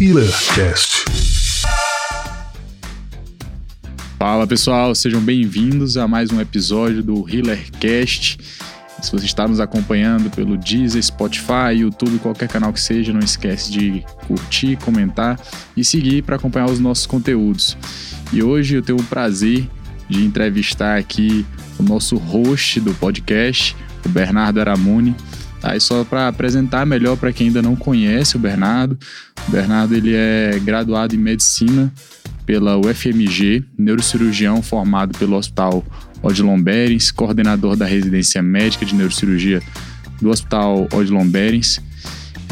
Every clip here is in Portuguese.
HealerCast. Fala pessoal, sejam bem-vindos a mais um episódio do HealerCast. Se você está nos acompanhando pelo Deezer, Spotify, YouTube, qualquer canal que seja, não esquece de curtir, comentar e seguir para acompanhar os nossos conteúdos. E hoje eu tenho o prazer de entrevistar aqui o nosso host do podcast, o Bernardo Aramuni. E só para apresentar melhor para quem ainda não conhece o Bernardo, Bernardo ele é graduado em medicina pela UFMG, neurocirurgião formado pelo Hospital Odilon Berens, coordenador da residência médica de neurocirurgia do Hospital Odilon Berens.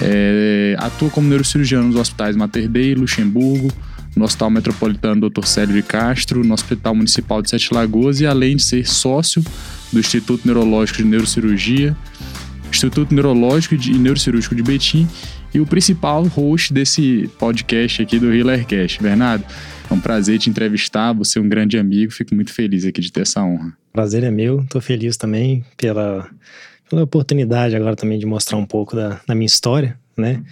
É, atua como neurocirurgião nos hospitais Mater Dei, Luxemburgo, no Hospital Metropolitano Dr. Célio de Castro, no Hospital Municipal de Sete Lagoas e além de ser sócio do Instituto Neurológico de Neurocirurgia, Instituto Neurológico e Neurocirúrgico de Betim e o principal host desse podcast aqui do HealerCast. Bernardo, é um prazer te entrevistar, você é um grande amigo, fico muito feliz aqui de ter essa honra. Prazer é meu, estou feliz também pela, pela oportunidade agora também de mostrar um pouco da, da minha história, né?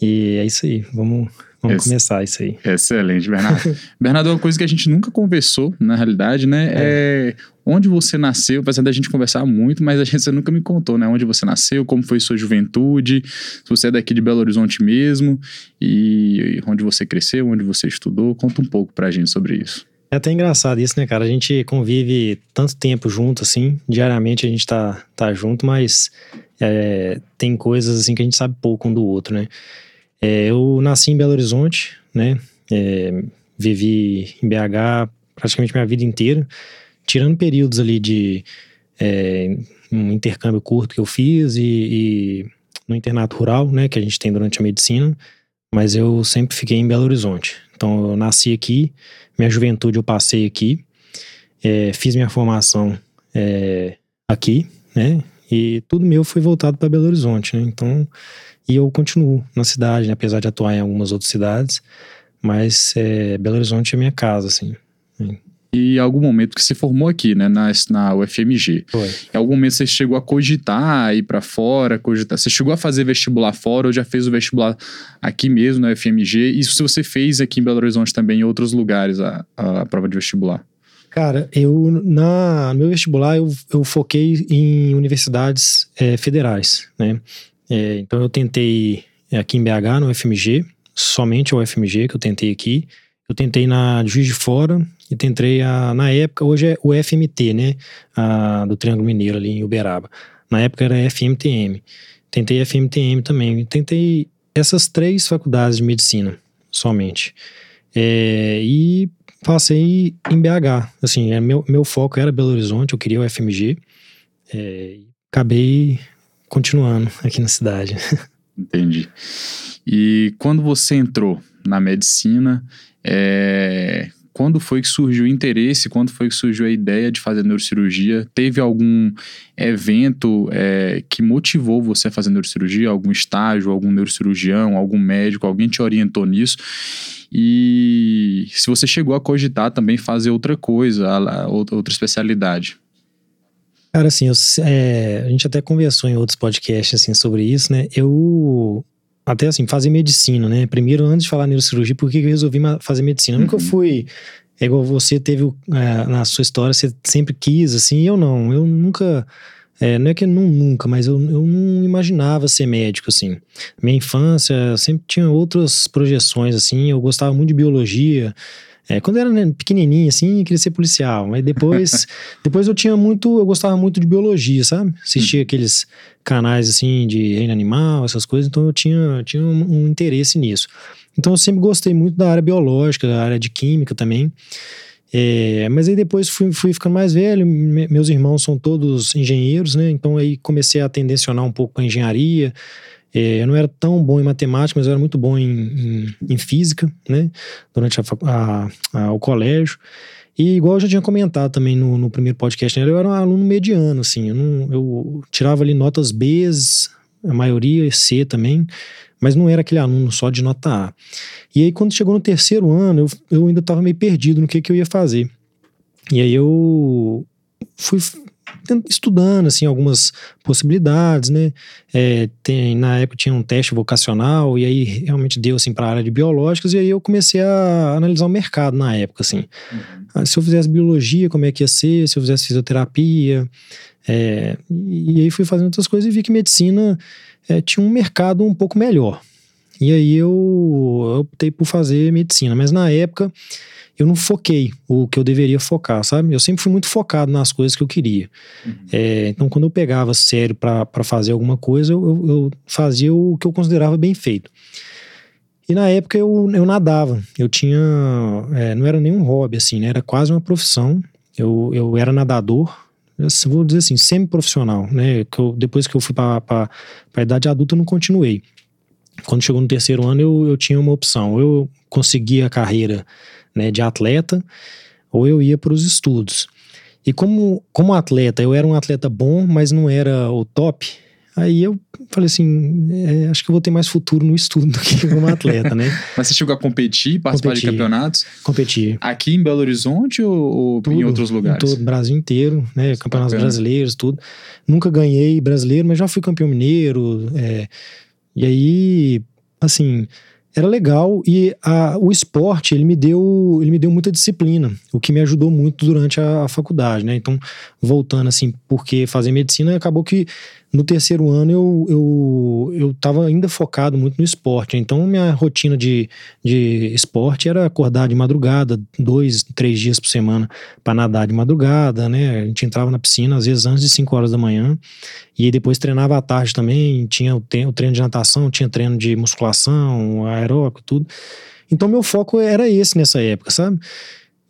E é isso aí, vamos, vamos Ex começar isso aí. Excelente, Bernardo. Bernardo, é uma coisa que a gente nunca conversou, na realidade, né? É. é onde você nasceu, apesar da gente conversar muito, mas a gente você nunca me contou, né? Onde você nasceu, como foi sua juventude, se você é daqui de Belo Horizonte mesmo, e onde você cresceu, onde você estudou. Conta um pouco pra gente sobre isso. É até engraçado isso, né, cara? A gente convive tanto tempo junto, assim, diariamente a gente tá, tá junto, mas é, tem coisas, assim, que a gente sabe pouco um do outro, né? É, eu nasci em Belo Horizonte, né? É, vivi em BH praticamente minha vida inteira tirando períodos ali de é, um intercâmbio curto que eu fiz e, e, no internato rural, né, que a gente tem durante a medicina, mas eu sempre fiquei em Belo Horizonte. Então eu nasci aqui, minha juventude eu passei aqui, é, fiz minha formação é, aqui, né, e tudo meu foi voltado para Belo Horizonte, né, então e eu continuo na cidade, né, apesar de atuar em algumas outras cidades, mas é, Belo Horizonte é minha casa, assim. E em algum momento que você formou aqui, né, na, na UFMG. Foi. Em algum momento você chegou a cogitar ir para fora, cogitar. Você chegou a fazer vestibular fora ou já fez o vestibular aqui mesmo na UFMG? Isso se você fez aqui em Belo Horizonte também, em outros lugares, a, a prova de vestibular? Cara, eu na no meu vestibular eu, eu foquei em universidades é, federais, né? É, então eu tentei aqui em BH, no UFMG, somente o UFMG que eu tentei aqui. Eu tentei na Juiz de Fora e tentei a, na época, hoje é o FMT, né? A, do Triângulo Mineiro ali em Uberaba. Na época era FMTM. Tentei FMTM também. Tentei essas três faculdades de medicina somente. É, e passei em BH. Assim, é, meu, meu foco era Belo Horizonte, eu queria o FMG. É, acabei continuando aqui na cidade. Entendi. E quando você entrou na medicina, é, quando foi que surgiu o interesse, quando foi que surgiu a ideia de fazer neurocirurgia? Teve algum evento é, que motivou você a fazer neurocirurgia? Algum estágio, algum neurocirurgião, algum médico, alguém te orientou nisso? E se você chegou a cogitar também fazer outra coisa, outra especialidade? Cara, assim, eu, é, a gente até conversou em outros podcasts assim, sobre isso, né? Eu até assim, fazer medicina, né? Primeiro, antes de falar neurocirurgia, por que eu resolvi fazer medicina? Eu uhum. nunca fui. É igual você teve é, na sua história, você sempre quis, assim, eu não. Eu nunca. É, não é que não nunca, mas eu, eu não imaginava ser médico, assim. Minha infância sempre tinha outras projeções, assim. Eu gostava muito de biologia. É, quando eu era pequenininho, assim, eu queria ser policial. Mas depois, depois eu tinha muito, eu gostava muito de biologia, sabe? Assistia hum. aqueles canais, assim, de reino animal, essas coisas. Então eu tinha, tinha um, um, interesse nisso. Então eu sempre gostei muito da área biológica, da área de química também. É, mas aí depois fui, fui ficando mais velho, me, meus irmãos são todos engenheiros, né? Então aí comecei a tendencionar um pouco para engenharia. É, eu não era tão bom em matemática, mas eu era muito bom em, em, em física, né? Durante a, a, a, o colégio. E igual eu já tinha comentado também no, no primeiro podcast, né? eu era um aluno mediano, assim. Eu, não, eu tirava ali notas B, a maioria C também, mas não era aquele aluno só de nota A. E aí, quando chegou no terceiro ano, eu, eu ainda estava meio perdido no que, que eu ia fazer. E aí eu fui estudando, assim, algumas possibilidades, né? É, tem, na época tinha um teste vocacional, e aí realmente deu, assim, para a área de biológicas, e aí eu comecei a analisar o mercado na época, assim. Uhum. Ah, se eu fizesse biologia, como é que ia ser? Se eu fizesse fisioterapia... É, e aí fui fazendo outras coisas e vi que medicina é, tinha um mercado um pouco melhor. E aí eu, eu optei por fazer medicina, mas na época eu não foquei o que eu deveria focar, sabe? Eu sempre fui muito focado nas coisas que eu queria. Uhum. É, então, quando eu pegava sério para fazer alguma coisa, eu, eu, fazia o que eu considerava bem feito. E na época eu, eu nadava. Eu tinha. É, não era nenhum hobby, assim, né? Era quase uma profissão. Eu, eu era nadador, vou dizer assim, semi-profissional, né? Que eu, depois que eu fui para a idade adulta, eu não continuei. Quando chegou no terceiro ano, eu, eu tinha uma opção. Eu conseguia a carreira né, de atleta, ou eu ia para os estudos. E como, como atleta, eu era um atleta bom, mas não era o top. Aí eu falei assim, é, acho que eu vou ter mais futuro no estudo do que como atleta, né? Mas você chegou a competir, participar competir, de campeonatos? Competir. Aqui em Belo Horizonte ou, tudo, em outros lugares? Em todo Brasil inteiro, né? Campeonatos Bacana. brasileiros, tudo. Nunca ganhei brasileiro, mas já fui campeão mineiro. É, e aí, assim, era legal e a, o esporte ele me deu ele me deu muita disciplina o que me ajudou muito durante a, a faculdade né então voltando assim porque fazer medicina acabou que no terceiro ano eu, eu, eu tava ainda focado muito no esporte. Então, minha rotina de, de esporte era acordar de madrugada, dois, três dias por semana para nadar de madrugada, né? A gente entrava na piscina, às vezes antes de 5 horas da manhã. E depois treinava à tarde também. Tinha o treino de natação, tinha treino de musculação, aeróbico, tudo. Então, meu foco era esse nessa época, sabe?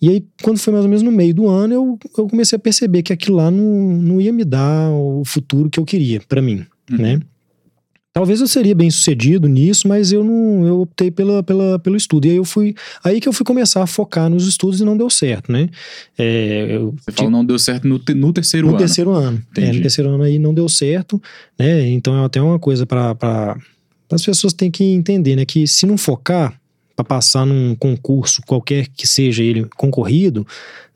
E aí, quando foi mais ou menos no meio do ano, eu, eu comecei a perceber que aquilo lá não, não ia me dar o futuro que eu queria para mim, uhum. né? Talvez eu seria bem sucedido nisso, mas eu não, eu optei pela, pela, pelo estudo. E aí eu fui, aí que eu fui começar a focar nos estudos e não deu certo, né? É, eu, Você falou não deu certo no, no terceiro no ano. No terceiro ano. É, no terceiro ano aí não deu certo, né? Então é até uma coisa para as pessoas têm que entender, né? Que se não focar, para passar num concurso qualquer que seja ele concorrido,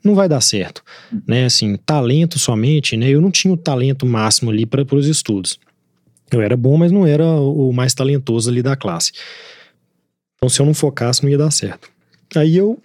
não vai dar certo, né? Assim, talento somente, né? Eu não tinha o talento máximo ali para os estudos. Eu era bom, mas não era o mais talentoso ali da classe. Então, se eu não focasse, não ia dar certo. Aí eu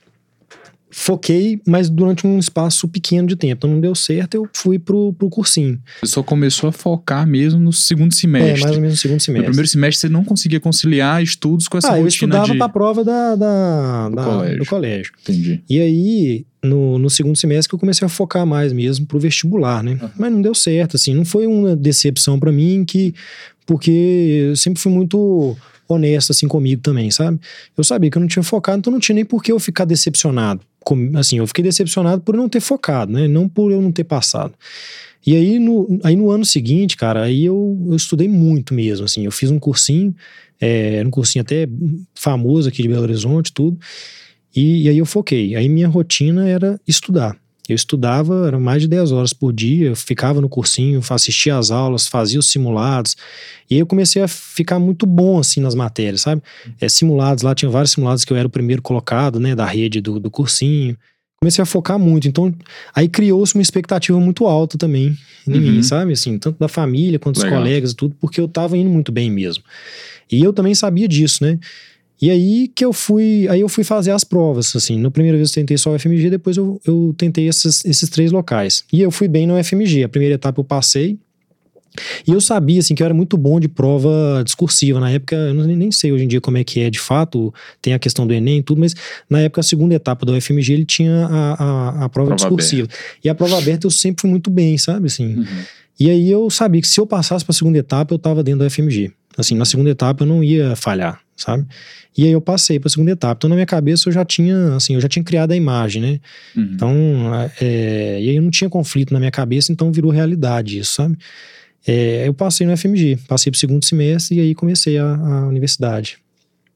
foquei, mas durante um espaço pequeno de tempo. Então não deu certo, eu fui pro, pro cursinho. Você só começou a focar mesmo no segundo semestre. É, mais ou menos no segundo semestre. No primeiro semestre você não conseguia conciliar estudos com essa ah, rotina eu estudava de... pra prova da, da, do, da, colégio. do colégio. Entendi. E aí, no, no segundo semestre que eu comecei a focar mais mesmo pro vestibular, né? Uhum. Mas não deu certo, assim. Não foi uma decepção para mim que... Porque eu sempre fui muito honesto assim comigo também, sabe? Eu sabia que eu não tinha focado, então não tinha nem por que eu ficar decepcionado assim, eu fiquei decepcionado por não ter focado, né? Não por eu não ter passado. E aí no, aí no ano seguinte, cara, aí eu, eu estudei muito mesmo, assim. Eu fiz um cursinho, é, um cursinho até famoso aqui de Belo Horizonte, tudo. E, e aí eu foquei. Aí minha rotina era estudar. Eu estudava, eram mais de 10 horas por dia, ficava no cursinho, assistia às aulas, fazia os simulados. E aí eu comecei a ficar muito bom, assim, nas matérias, sabe? É, simulados, lá tinha vários simulados que eu era o primeiro colocado, né, da rede do, do cursinho. Comecei a focar muito, então aí criou-se uma expectativa muito alta também em uhum. mim, sabe? Assim, tanto da família quanto dos colegas e tudo, porque eu tava indo muito bem mesmo. E eu também sabia disso, né? E aí que eu fui, aí eu fui fazer as provas, assim. Na primeira vez eu tentei só o FMG, depois eu, eu tentei esses, esses três locais. E eu fui bem no FMG. A primeira etapa eu passei. E eu sabia, assim, que eu era muito bom de prova discursiva. Na época, eu nem sei hoje em dia como é que é de fato, tem a questão do Enem e tudo, mas na época, a segunda etapa do FMG, ele tinha a, a, a prova, prova, discursiva. Aberta. E a prova aberta eu sempre fui muito bem, sabe, assim. Uhum. E aí eu sabia que se eu passasse para a segunda etapa, eu estava dentro do FMG. Assim, na segunda etapa eu não ia falhar, sabe? E aí eu passei para a segunda etapa. Então na minha cabeça eu já tinha, assim, eu já tinha criado a imagem, né? Uhum. Então, é, e aí eu não tinha conflito na minha cabeça, então virou realidade isso, sabe? É, eu passei no FMG, passei pro segundo semestre e aí comecei a, a universidade.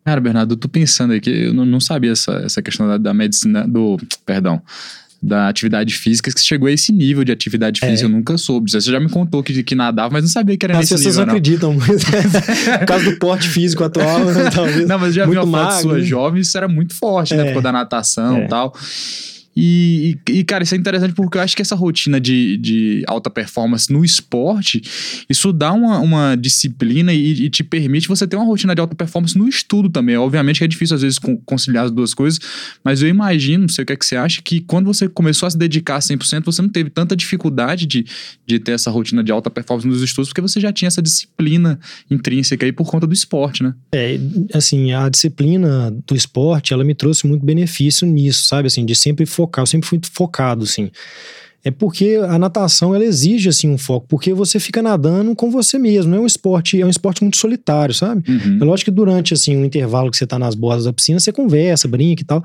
Cara, Bernardo, eu tô pensando aqui, eu não, não sabia essa, essa questão da, da medicina, do, perdão, da atividade física, que chegou a esse nível de atividade é. física, eu nunca soube. Você já me contou que, que nadava, mas não sabia que era As nesse nível, As pessoas não acreditam muito. Por causa do porte físico atual, né, talvez. Não, mas já vi uma foto sua jovem, isso era muito forte, né? é. né? Por da natação e é. tal. E, e, cara, isso é interessante porque eu acho que essa rotina de, de alta performance no esporte, isso dá uma, uma disciplina e, e, te permite você ter uma rotina de alta performance no estudo também. Obviamente que é difícil às vezes conciliar as duas coisas, mas eu imagino, não sei o que é que você acha, que quando você começou a se dedicar 100%, você não teve tanta dificuldade de, de ter essa rotina de alta performance nos estudos, porque você já tinha essa disciplina intrínseca aí por conta do esporte, né? É, assim, a disciplina do esporte, ela me trouxe muito benefício nisso, sabe? Assim, de sempre focar, eu sempre fui focado, assim. É porque a natação ela exige assim um foco, porque você fica nadando com você mesmo, é um esporte, é um esporte muito solitário, sabe? Uhum. É lógico que durante assim um intervalo que você tá nas bordas da piscina, você conversa, brinca e tal,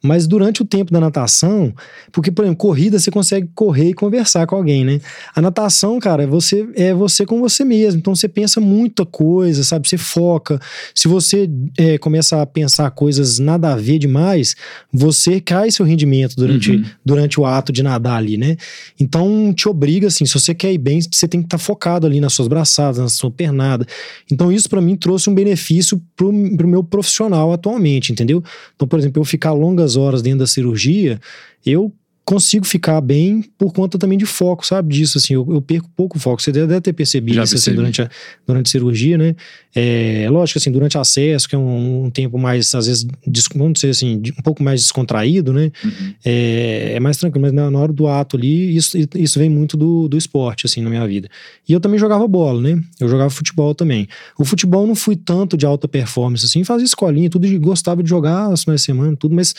mas durante o tempo da natação, porque por exemplo, corrida você consegue correr e conversar com alguém, né? A natação, cara, é você é você com você mesmo, então você pensa muita coisa, sabe? Você foca. Se você é, começa a pensar coisas nada a ver demais, você cai seu rendimento durante, uhum. durante o ato de nadar ali, né? Então te obriga, assim, se você quer ir bem, você tem que estar tá focado ali nas suas braçadas, na sua pernada. Então isso para mim trouxe um benefício pro, pro meu profissional atualmente, entendeu? Então, por exemplo, eu ficar longas horas dentro da cirurgia, eu consigo ficar bem por conta também de foco, sabe? Disso, assim, eu, eu perco pouco foco. Você deve ter percebido Já isso assim, durante, a, durante a cirurgia, né? É, lógico, assim, durante acesso, que é um, um, tempo mais, às vezes, vamos dizer assim, um pouco mais descontraído, né? Uhum. É, é, mais tranquilo, mas na, na, hora do ato ali, isso, isso vem muito do, do esporte, assim, na minha vida. E eu também jogava bola, né? Eu jogava futebol também. O futebol não fui tanto de alta performance, assim, fazia escolinha, tudo, gostava de jogar as finais de semana, tudo, mas,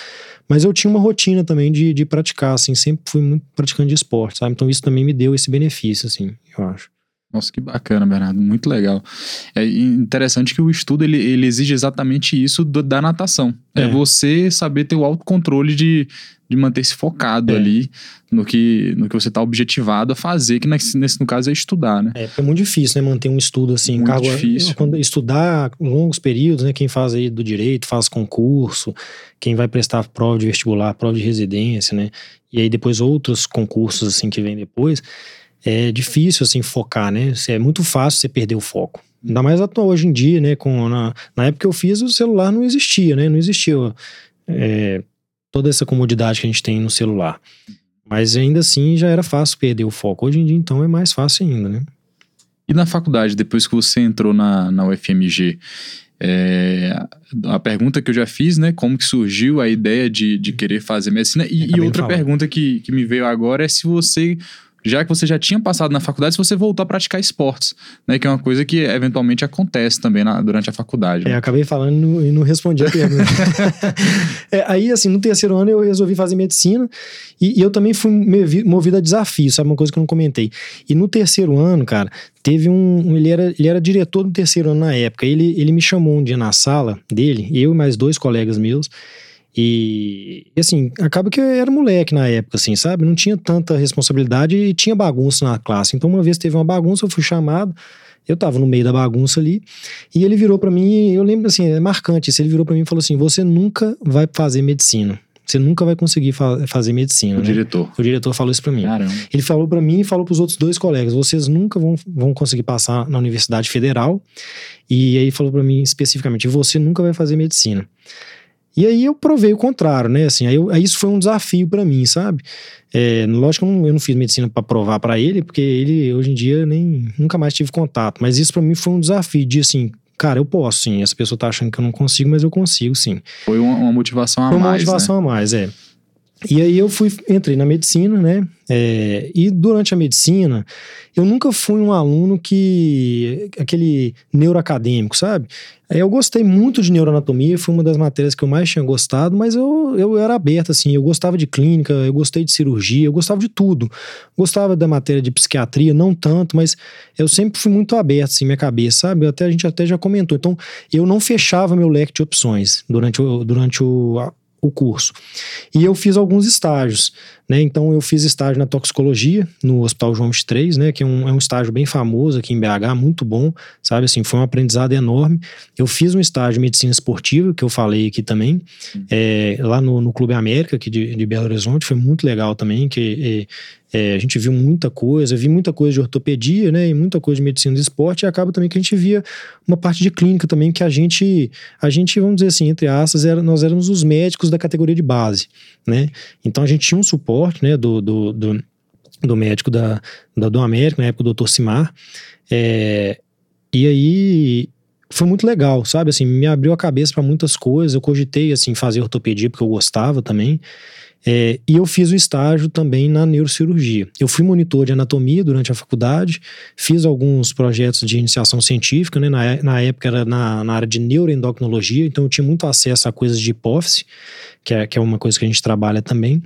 mas eu tinha uma rotina também de, de praticar, assim, sempre fui muito praticante de esporte, sabe? Então isso também me deu esse benefício, assim, eu acho. Nossa, que bacana, Bernardo. Muito legal. É interessante que o estudo ele, ele exige exatamente isso do, da natação. É. é. você saber ter o autocontrole de, de manter-se focado é. ali no que, no que você está objetivado a fazer, que nesse, nesse, no caso é estudar, né? É, é muito difícil, né? Manter um estudo assim. Muito cargo, difícil. Quando estudar longos períodos, né? Quem faz aí do direito, faz concurso, quem vai prestar prova de vestibular, prova de residência, né? E aí depois outros concursos assim que vem depois é difícil assim focar, né? É muito fácil você perder o foco. Ainda mais hoje em dia, né? Com, na, na época que eu fiz, o celular não existia, né? Não existia é, toda essa comodidade que a gente tem no celular. Mas ainda assim já era fácil perder o foco. Hoje em dia, então, é mais fácil ainda, né? E na faculdade, depois que você entrou na, na UFMG, é, a pergunta que eu já fiz, né? Como que surgiu a ideia de, de querer fazer medicina? E, e outra pergunta que, que me veio agora é se você já que você já tinha passado na faculdade, se você voltou a praticar esportes, né? Que é uma coisa que eventualmente acontece também na, durante a faculdade. Né? É, acabei falando e não respondi a pergunta. é, aí, assim, no terceiro ano eu resolvi fazer medicina e, e, eu também fui movido a desafio, sabe? Uma coisa que eu não comentei. E no terceiro ano, cara, teve um. Ele era, ele era diretor do terceiro ano na época. Ele, ele me chamou um dia na sala dele, eu e mais dois colegas meus. E, e, assim, acaba que eu era moleque na época, assim, sabe? Não tinha tanta responsabilidade e tinha bagunça na classe. Então, uma vez teve uma bagunça, eu fui chamado, eu tava no meio da bagunça ali, e ele virou para mim, eu lembro assim, é marcante isso, ele virou para mim e falou assim: "Você nunca vai fazer medicina. Você nunca vai conseguir fa fazer medicina". O né? diretor. O diretor falou isso para mim. Caramba. Ele falou para mim e falou para os outros dois colegas: "Vocês nunca vão, vão conseguir passar na Universidade Federal". E aí falou para mim especificamente: "Você nunca vai fazer medicina". E aí eu provei o contrário, né? Assim, aí, eu, aí isso foi um desafio para mim, sabe? É, lógico que eu não, eu não fiz medicina para provar para ele, porque ele hoje em dia nem nunca mais tive contato. Mas isso para mim foi um desafio de assim, cara, eu posso sim. Essa pessoa tá achando que eu não consigo, mas eu consigo sim. Foi uma, uma motivação a foi mais. Uma motivação né? a mais, é. E aí eu fui, entrei na medicina, né? É, e durante a medicina, eu nunca fui um aluno que. aquele neuroacadêmico, sabe? É, eu gostei muito de neuroanatomia, foi uma das matérias que eu mais tinha gostado, mas eu, eu era aberto, assim. Eu gostava de clínica, eu gostei de cirurgia, eu gostava de tudo. Gostava da matéria de psiquiatria, não tanto, mas eu sempre fui muito aberto, assim, minha cabeça, sabe? Até, a gente até já comentou. Então, eu não fechava meu leque de opções durante durante o, o curso. E eu fiz alguns estágios, né? Então eu fiz estágio na toxicologia no Hospital João 3, né? Que é um, é um estágio bem famoso aqui em BH, muito bom, sabe? Assim, foi um aprendizado enorme. Eu fiz um estágio de medicina esportiva, que eu falei aqui também, é, lá no, no Clube América, aqui de, de, Belo Horizonte, foi muito legal também, que É, a gente viu muita coisa, vi muita coisa de ortopedia, né, e muita coisa de medicina do esporte, e acaba também que a gente via uma parte de clínica também que a gente, a gente, vamos dizer assim, entre aspas, era, nós éramos os médicos da categoria de base, né? Então a gente tinha um suporte, né, do, do, do, do médico da, da do América, na época o doutor Simar, é, e aí foi muito legal, sabe? Assim, me abriu a cabeça para muitas coisas. Eu cogitei assim fazer ortopedia porque eu gostava também. É, e eu fiz o estágio também na neurocirurgia. Eu fui monitor de anatomia durante a faculdade, fiz alguns projetos de iniciação científica, né? na, na época era na, na área de neuroendocrinologia, então eu tinha muito acesso a coisas de hipófise, que é, que é uma coisa que a gente trabalha também.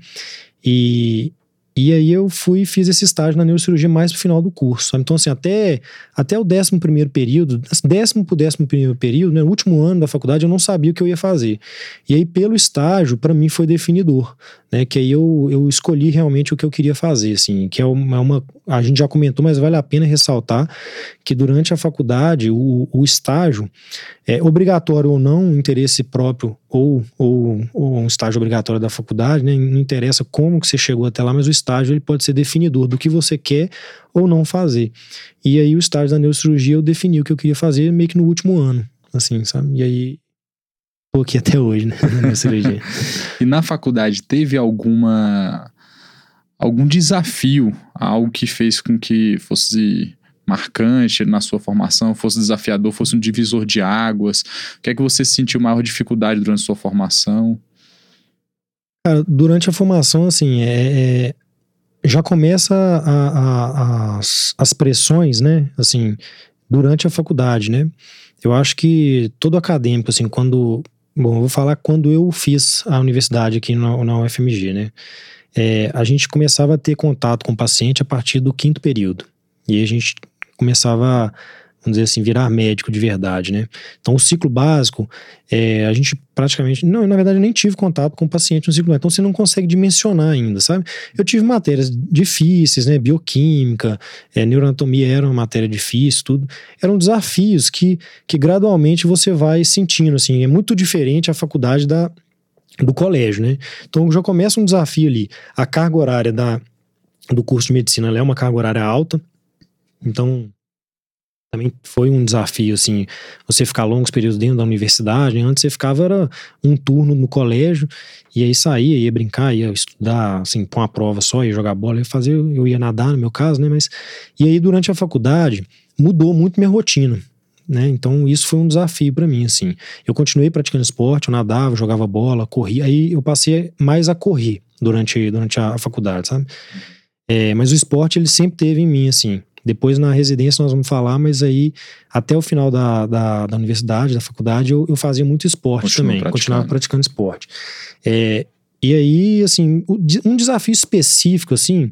E, e aí eu fui e fiz esse estágio na neurocirurgia mais pro final do curso. Então, assim, até, até o décimo primeiro período, décimo pro décimo primeiro período, né, no último ano da faculdade, eu não sabia o que eu ia fazer. E aí, pelo estágio, para mim foi definidor né? Que aí eu, eu escolhi realmente o que eu queria fazer, assim, que é uma, é a gente já comentou, mas vale a pena ressaltar que durante a faculdade o, o estágio é obrigatório ou não, interesse próprio ou, ou, ou, um estágio obrigatório da faculdade, né? Não interessa como que você chegou até lá, mas o estágio ele pode ser definidor do que você quer ou não fazer. E aí o estágio da neurocirurgia eu defini o que eu queria fazer meio que no último ano, assim, sabe? E aí Tô aqui até hoje, né? Na e na faculdade teve alguma algum desafio, algo que fez com que fosse marcante na sua formação, fosse desafiador, fosse um divisor de águas? O que é que você sentiu maior dificuldade durante a sua formação? Cara, durante a formação, assim, é, é já começa a, a, as, as pressões, né? Assim, durante a faculdade, né? Eu acho que todo acadêmico, assim, quando Bom, eu vou falar quando eu fiz a universidade aqui na, na UFMG, né? É, a gente começava a ter contato com o paciente a partir do quinto período. E a gente começava vamos dizer assim, virar médico de verdade, né? Então, o ciclo básico, é, a gente praticamente. Não, na verdade, nem tive contato com o paciente no ciclo básico, então você não consegue dimensionar ainda, sabe? Eu tive matérias difíceis, né? Bioquímica, é, neuroanatomia era uma matéria difícil, tudo. Eram desafios que, que gradualmente você vai sentindo, assim. É muito diferente a faculdade da, do colégio, né? Então, já começa um desafio ali. A carga horária da, do curso de medicina é uma carga horária alta. Então, também foi um desafio, assim, você ficar longos períodos dentro da universidade. Antes você ficava, era um turno no colégio, e aí saía, ia brincar, ia estudar, assim, com uma prova só, ia jogar bola, ia fazer, eu ia nadar no meu caso, né, mas... E aí durante a faculdade, mudou muito minha rotina, né, então isso foi um desafio para mim, assim. Eu continuei praticando esporte, eu nadava, jogava bola, corria, aí eu passei mais a correr durante, durante a faculdade, sabe? É, mas o esporte, ele sempre teve em mim, assim, depois na residência nós vamos falar, mas aí até o final da, da, da universidade, da faculdade, eu, eu fazia muito esporte Continua também, praticando. continuava praticando esporte. É, e aí, assim, um desafio específico, assim,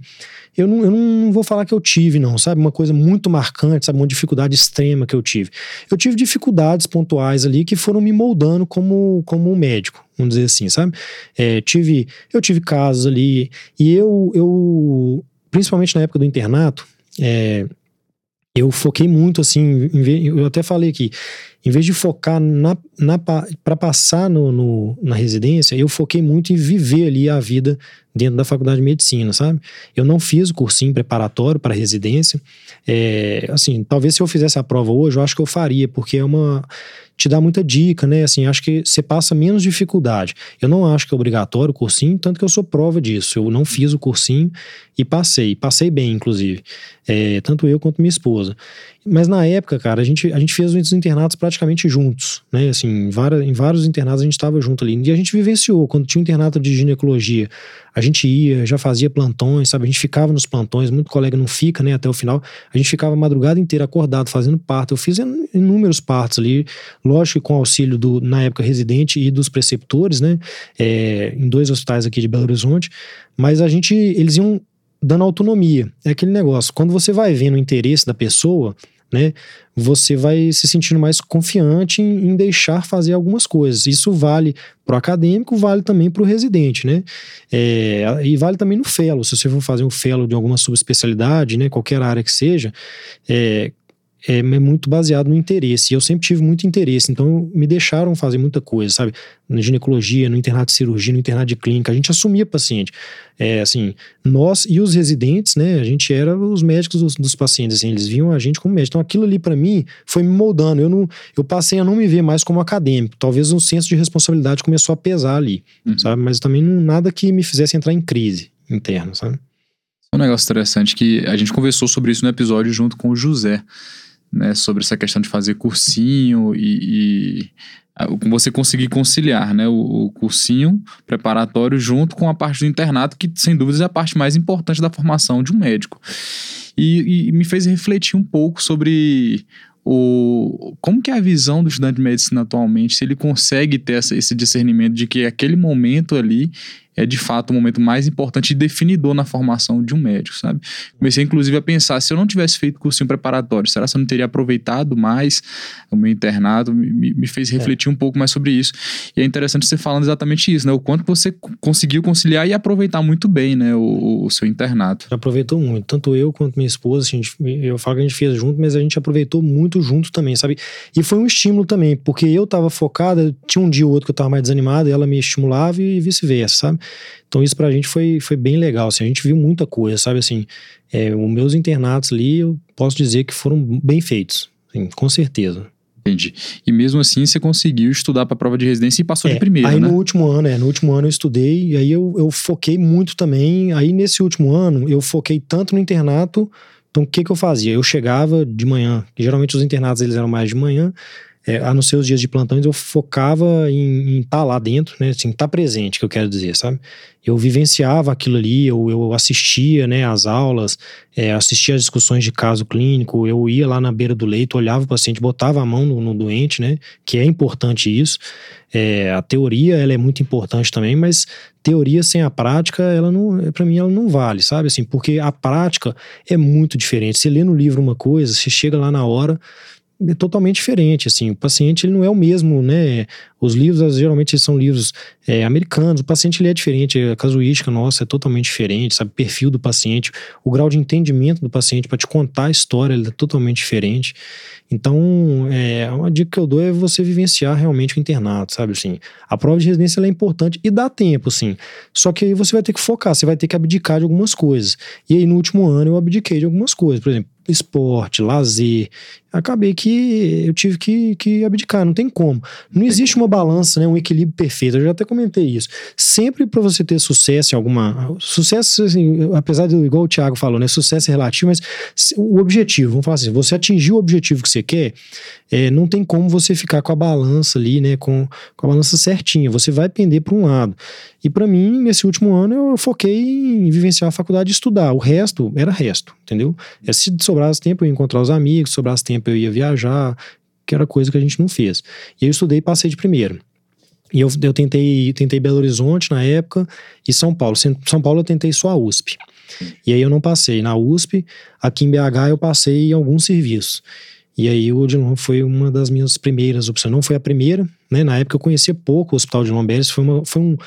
eu não, eu não vou falar que eu tive, não, sabe? Uma coisa muito marcante, sabe? Uma dificuldade extrema que eu tive. Eu tive dificuldades pontuais ali que foram me moldando como, como médico, vamos dizer assim, sabe? É, tive, eu tive casos ali, e eu, eu, principalmente na época do internato, é, eu foquei muito assim, eu até falei aqui, em vez de focar na, na para passar no, no, na residência, eu foquei muito em viver ali a vida dentro da faculdade de medicina, sabe? Eu não fiz o cursinho preparatório para residência. É, assim, talvez se eu fizesse a prova hoje, eu acho que eu faria, porque é uma te dá muita dica, né? Assim, acho que você passa menos dificuldade. Eu não acho que é obrigatório o cursinho, tanto que eu sou prova disso. Eu não fiz o cursinho e passei. Passei bem, inclusive. É, tanto eu quanto minha esposa. Mas na época, cara, a gente, a gente fez os internatos praticamente juntos, né? Assim, em, várias, em vários internatos a gente estava junto ali. E a gente vivenciou. Quando tinha um internato de ginecologia, a gente ia, já fazia plantões, sabe? A gente ficava nos plantões, muito colega não fica, né? Até o final. A gente ficava a madrugada inteira acordado, fazendo parto. Eu fiz inúmeros partos ali, lógico que com auxílio do, na época, residente e dos preceptores, né? É, em dois hospitais aqui de Belo Horizonte. Mas a gente, eles iam dando autonomia. É aquele negócio. Quando você vai vendo o interesse da pessoa, né? Você vai se sentindo mais confiante em, em deixar fazer algumas coisas. Isso vale para o acadêmico, vale também para o residente, né? É, e vale também no fellow. Se você for fazer um fellow de alguma subespecialidade, né? Qualquer área que seja, é, é, é, muito baseado no interesse. E eu sempre tive muito interesse, então me deixaram fazer muita coisa, sabe? Na ginecologia, no internato de cirurgia, no internato de clínica, a gente assumia paciente. É, assim, nós e os residentes, né? A gente era os médicos dos, dos pacientes, assim, eles viam a gente como médico. Então aquilo ali para mim foi me moldando. Eu não, eu passei a não me ver mais como acadêmico. Talvez um senso de responsabilidade começou a pesar ali, uhum. sabe? Mas também não, nada que me fizesse entrar em crise interna, sabe? Um negócio interessante que a gente conversou sobre isso no episódio junto com o José, né? Sobre essa questão de fazer cursinho e, e você conseguir conciliar, né? O, o, cursinho preparatório junto com a parte do internato, que sem dúvidas é a parte mais importante da formação de um médico. E, e me fez refletir um pouco sobre o, como que é a visão do estudante de medicina atualmente, se ele consegue ter essa, esse discernimento de que aquele momento ali é de fato o momento mais importante e definidor na formação de um médico, sabe? Comecei inclusive a pensar, se eu não tivesse feito cursinho preparatório, será que eu não teria aproveitado mais o meu internado? Me, me fez refletir é. um pouco mais sobre isso. E é interessante você falando exatamente isso, né? O quanto você conseguiu conciliar e aproveitar muito bem, né, o, o seu internato. Aproveitou muito, tanto eu quanto minha esposa, a gente, eu falo que a gente fez junto, mas a gente aproveitou muito junto também, sabe? E foi um estímulo também, porque eu tava focada, tinha um dia ou outro que eu tava mais desanimado, e ela me estimulava e vice-versa, sabe? Então isso pra gente foi, foi bem legal, assim, a gente viu muita coisa, sabe assim, é, os meus internatos ali, eu posso dizer que foram bem feitos, assim, com certeza. Entendi. E mesmo assim você conseguiu estudar para a prova de residência e passou é, de primeira, aí né? no último ano, é, no último ano eu estudei, e aí eu, eu foquei muito também, aí nesse último ano eu foquei tanto no internato, então o que que eu fazia? Eu chegava de manhã, geralmente os internatos eles eram mais de manhã, é, a não ser os dias de plantões, eu focava em estar tá lá dentro, né? Assim, estar tá presente, que eu quero dizer, sabe? Eu vivenciava aquilo ali, eu, eu assistia, né, as aulas, é, assistia as discussões de caso clínico, eu ia lá na beira do leito, olhava o paciente, botava a mão no, no doente, né? Que é importante isso. É, a teoria, ela é muito importante também, mas teoria sem a prática, ela não, para mim, ela não vale, sabe? Assim, porque a prática é muito diferente. Você lê no livro uma coisa, você chega lá na hora, é totalmente diferente, assim, o paciente ele não é o mesmo, né, os livros geralmente são livros é, americanos, o paciente ele é diferente, a casuística nossa é totalmente diferente, sabe, o perfil do paciente, o grau de entendimento do paciente para te contar a história é totalmente diferente, então é, uma dica que eu dou é você vivenciar realmente o internato, sabe, assim, a prova de residência é importante e dá tempo, assim, só que aí você vai ter que focar, você vai ter que abdicar de algumas coisas, e aí no último ano eu abdiquei de algumas coisas, por exemplo, esporte, lazer. Acabei que eu tive que, que abdicar, não tem como. Não existe uma balança, né, um equilíbrio perfeito. Eu já até comentei isso. Sempre para você ter sucesso em alguma. Sucesso, assim, apesar de, igual o Thiago falou, né? Sucesso é relativo, mas o objetivo, vamos falar assim, você atingiu o objetivo que você quer, é, não tem como você ficar com a balança ali, né? Com, com a balança certinha. Você vai pender para um lado. E para mim, nesse último ano, eu foquei em vivenciar a faculdade e estudar. O resto era resto, entendeu? É, se sobrasse tempo, eu ia encontrar os amigos, sobrasse tempo, eu ia viajar, que era coisa que a gente não fez. E eu estudei e passei de primeiro. E eu, eu tentei, tentei Belo Horizonte na época e São Paulo. São Paulo eu tentei só a USP. E aí eu não passei na USP. Aqui em BH eu passei em alguns serviços. E aí o Odilon foi uma das minhas primeiras opções. Não foi a primeira, né? Na época eu conhecia pouco o Hospital de Lomberes. Foi, uma, foi um,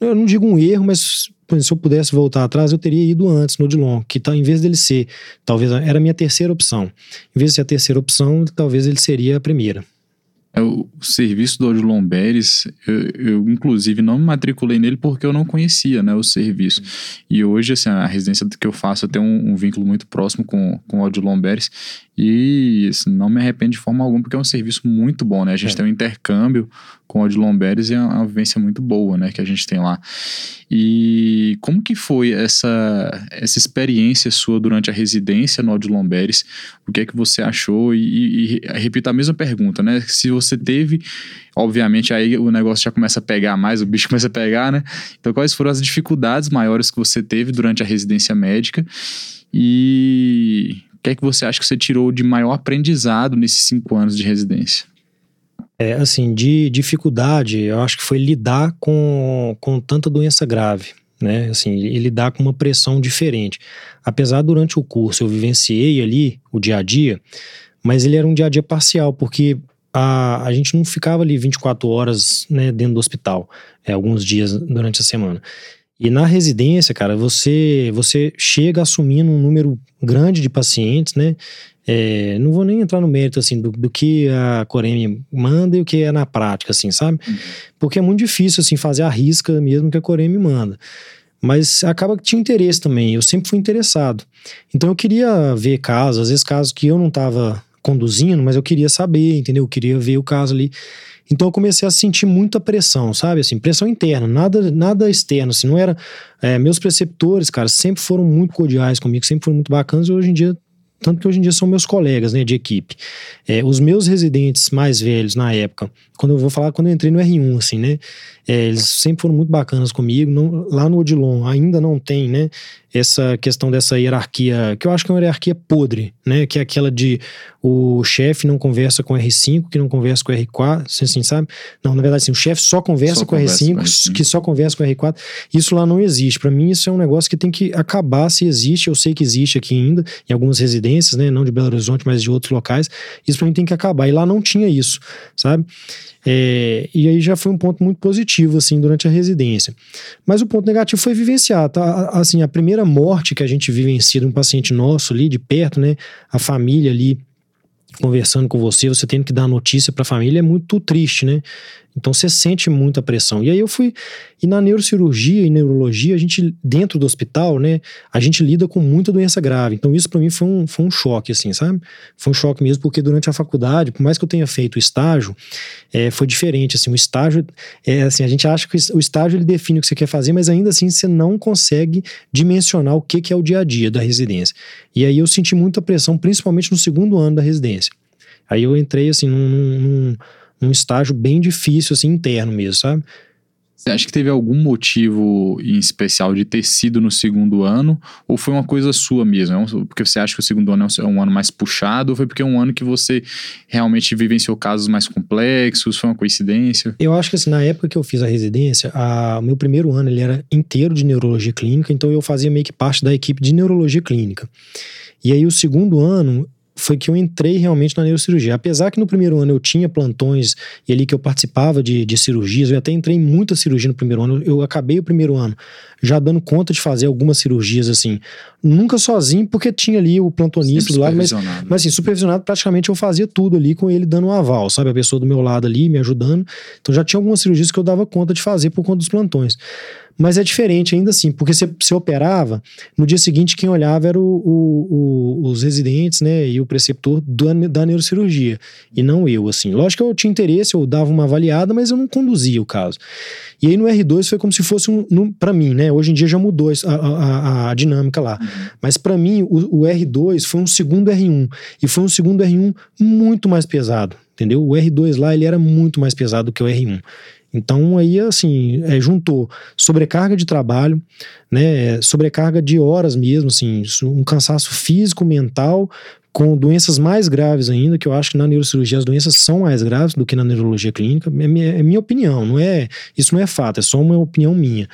eu não digo um erro, mas se eu pudesse voltar atrás, eu teria ido antes no Odilon, que tá, em vez dele ser, talvez era a minha terceira opção. Em vez de ser a terceira opção, talvez ele seria a primeira. É, o serviço do Odilon Beres, eu, eu, inclusive não me matriculei nele porque eu não conhecia né, o serviço. E hoje, assim, a residência que eu faço, eu tenho um, um vínculo muito próximo com, com o Odilon Beres e assim, não me arrependo de forma alguma porque é um serviço muito bom, né? A gente é. tem um intercâmbio com o Odilon Beres e é uma vivência muito boa, né, que a gente tem lá. E como que foi essa, essa experiência sua durante a residência no Odilon Beres? O que é que você achou? E, e, e repito a mesma pergunta, né? Se você teve, obviamente aí o negócio já começa a pegar mais, o bicho começa a pegar, né? Então quais foram as dificuldades maiores que você teve durante a residência médica? E o que é que você acha que você tirou de maior aprendizado nesses cinco anos de residência? É, assim, de dificuldade, eu acho que foi lidar com, com tanta doença grave, né? Assim, e lidar com uma pressão diferente. Apesar durante o curso eu vivenciei ali o dia a dia, mas ele era um dia a dia parcial, porque a, a gente não ficava ali 24 horas né, dentro do hospital, é, alguns dias durante a semana. E na residência, cara, você você chega assumindo um número grande de pacientes, né? É, não vou nem entrar no mérito assim do, do, que a Coreme manda e o que é na prática, assim, sabe? Uhum. Porque é muito difícil assim fazer a risca mesmo que a Coreme manda. Mas acaba que tinha interesse também. Eu sempre fui interessado. Então eu queria ver casos, às vezes casos que eu não estava conduzindo, mas eu queria saber, entendeu? Eu queria ver o caso ali. Então eu comecei a sentir muita pressão, sabe? Assim, pressão interna, nada, nada externo. Assim, não era. É, meus preceptores, cara, sempre foram muito cordiais comigo, sempre foram muito bacanas. E hoje em dia tanto que hoje em dia são meus colegas né, de equipe. É, os meus residentes mais velhos na época, quando eu vou falar quando eu entrei no R1, assim, né? É, eles sempre foram muito bacanas comigo. Não, lá no Odilon ainda não tem, né? Essa questão dessa hierarquia, que eu acho que é uma hierarquia podre, né? Que é aquela de o chefe não conversa com o R5, que não conversa com o R4, assim, sabe? Não, na verdade, assim, o chefe só conversa só com o R5, R5, que só conversa com o R4. Isso lá não existe. Para mim, isso é um negócio que tem que acabar se existe. Eu sei que existe aqui ainda, em algumas residências, né? Não de Belo Horizonte, mas de outros locais. Isso para mim tem que acabar. E lá não tinha isso, sabe? É, e aí já foi um ponto muito positivo, assim, durante a residência. Mas o ponto negativo foi vivenciar, tá? Assim, a primeira morte que a gente vivencia de um paciente nosso ali, de perto, né? A família ali conversando com você, você tendo que dar notícia para a família é muito triste, né? Então você sente muita pressão. E aí eu fui. E na neurocirurgia e neurologia, a gente, dentro do hospital, né, a gente lida com muita doença grave. Então isso para mim foi um, foi um choque, assim, sabe? Foi um choque mesmo, porque durante a faculdade, por mais que eu tenha feito estágio, é, foi diferente. Assim, o estágio, é, assim, a gente acha que o estágio ele define o que você quer fazer, mas ainda assim você não consegue dimensionar o que, que é o dia a dia da residência. E aí eu senti muita pressão, principalmente no segundo ano da residência. Aí eu entrei, assim, num, num um estágio bem difícil, assim, interno mesmo, sabe? Você acha que teve algum motivo em especial de ter sido no segundo ano? Ou foi uma coisa sua mesmo? É porque você acha que o segundo ano é um ano mais puxado? Ou foi porque é um ano que você realmente vivenciou casos mais complexos? Foi uma coincidência? Eu acho que assim, na época que eu fiz a residência, o meu primeiro ano ele era inteiro de neurologia clínica, então eu fazia meio que parte da equipe de neurologia clínica. E aí o segundo ano foi que eu entrei realmente na neurocirurgia. Apesar que no primeiro ano eu tinha plantões e ali que eu participava de, de cirurgias, eu até entrei em muita cirurgia no primeiro ano. Eu acabei o primeiro ano já dando conta de fazer algumas cirurgias assim. Nunca sozinho, porque tinha ali o plantonista do lado, mas, mas assim, supervisionado praticamente eu fazia tudo ali com ele dando um aval, sabe? A pessoa do meu lado ali me ajudando. Então já tinha algumas cirurgias que eu dava conta de fazer por conta dos plantões. Mas é diferente ainda assim, porque você, você operava, no dia seguinte quem olhava era o, o, o, os residentes, né, e o preceptor do, da neurocirurgia, e não eu, assim. Lógico que eu tinha interesse, eu dava uma avaliada, mas eu não conduzia o caso. E aí no R2 foi como se fosse um, um para mim, né, hoje em dia já mudou a, a, a dinâmica lá, uhum. mas para mim o, o R2 foi um segundo R1, e foi um segundo R1 muito mais pesado, entendeu? O R2 lá ele era muito mais pesado do que o R1. Então aí assim, é, juntou sobrecarga de trabalho, né, sobrecarga de horas mesmo, assim, um cansaço físico, mental, com doenças mais graves ainda, que eu acho que na neurocirurgia as doenças são mais graves do que na neurologia clínica, é minha, é minha opinião, não é, isso não é fato, é só uma opinião minha.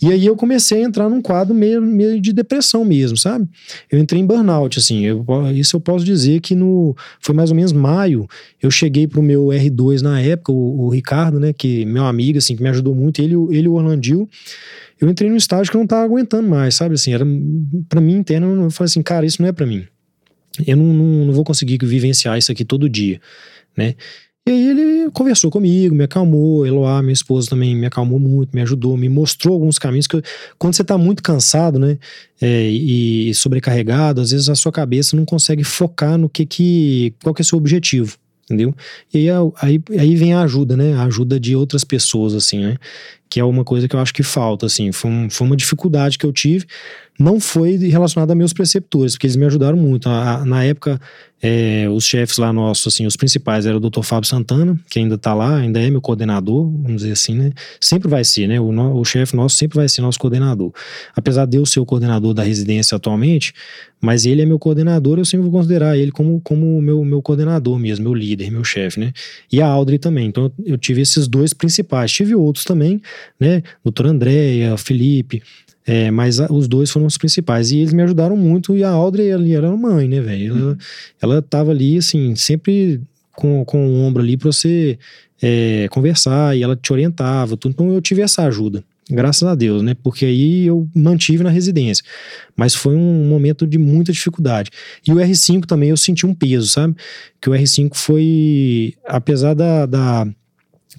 E aí eu comecei a entrar num quadro meio, meio de depressão mesmo, sabe? Eu entrei em burnout, assim, eu, isso eu posso dizer que no, foi mais ou menos maio, eu cheguei pro meu R2 na época, o, o Ricardo, né, que meu amigo, assim, que me ajudou muito, ele, ele e o Orlandil, eu entrei num estágio que eu não tava aguentando mais, sabe, assim, era, para mim interno, eu falei assim, cara, isso não é para mim eu não, não, não vou conseguir vivenciar isso aqui todo dia, né? E aí ele conversou comigo, me acalmou, Eloá, minha esposa também me acalmou muito, me ajudou, me mostrou alguns caminhos que eu, quando você está muito cansado, né, é, e sobrecarregado, às vezes a sua cabeça não consegue focar no que que, qual que é o seu objetivo, entendeu? E aí, aí, aí vem a ajuda, né, a ajuda de outras pessoas, assim, né, que é uma coisa que eu acho que falta, assim, foi, um, foi uma dificuldade que eu tive, não foi relacionada a meus preceptores, porque eles me ajudaram muito. A, a, na época, é, os chefes lá nossos, assim, os principais era o Dr. Fábio Santana, que ainda está lá, ainda é meu coordenador, vamos dizer assim, né? Sempre vai ser, né? O, o chefe nosso sempre vai ser nosso coordenador. Apesar de eu ser o coordenador da residência atualmente, mas ele é meu coordenador, eu sempre vou considerar ele como, como meu, meu coordenador mesmo, meu líder, meu chefe, né? E a Audrey também. Então eu tive esses dois principais. Tive outros também, né? Doutor Andréia, Felipe, é, mas a, os dois foram os principais. E eles me ajudaram muito. E a Audrey ali era mãe, né, velho? Ela, uhum. ela tava ali, assim, sempre com, com o ombro ali pra você é, conversar. E ela te orientava. Tudo. Então eu tive essa ajuda, graças a Deus, né? Porque aí eu mantive na residência. Mas foi um momento de muita dificuldade. E o R5 também eu senti um peso, sabe? Que o R5 foi, apesar da, da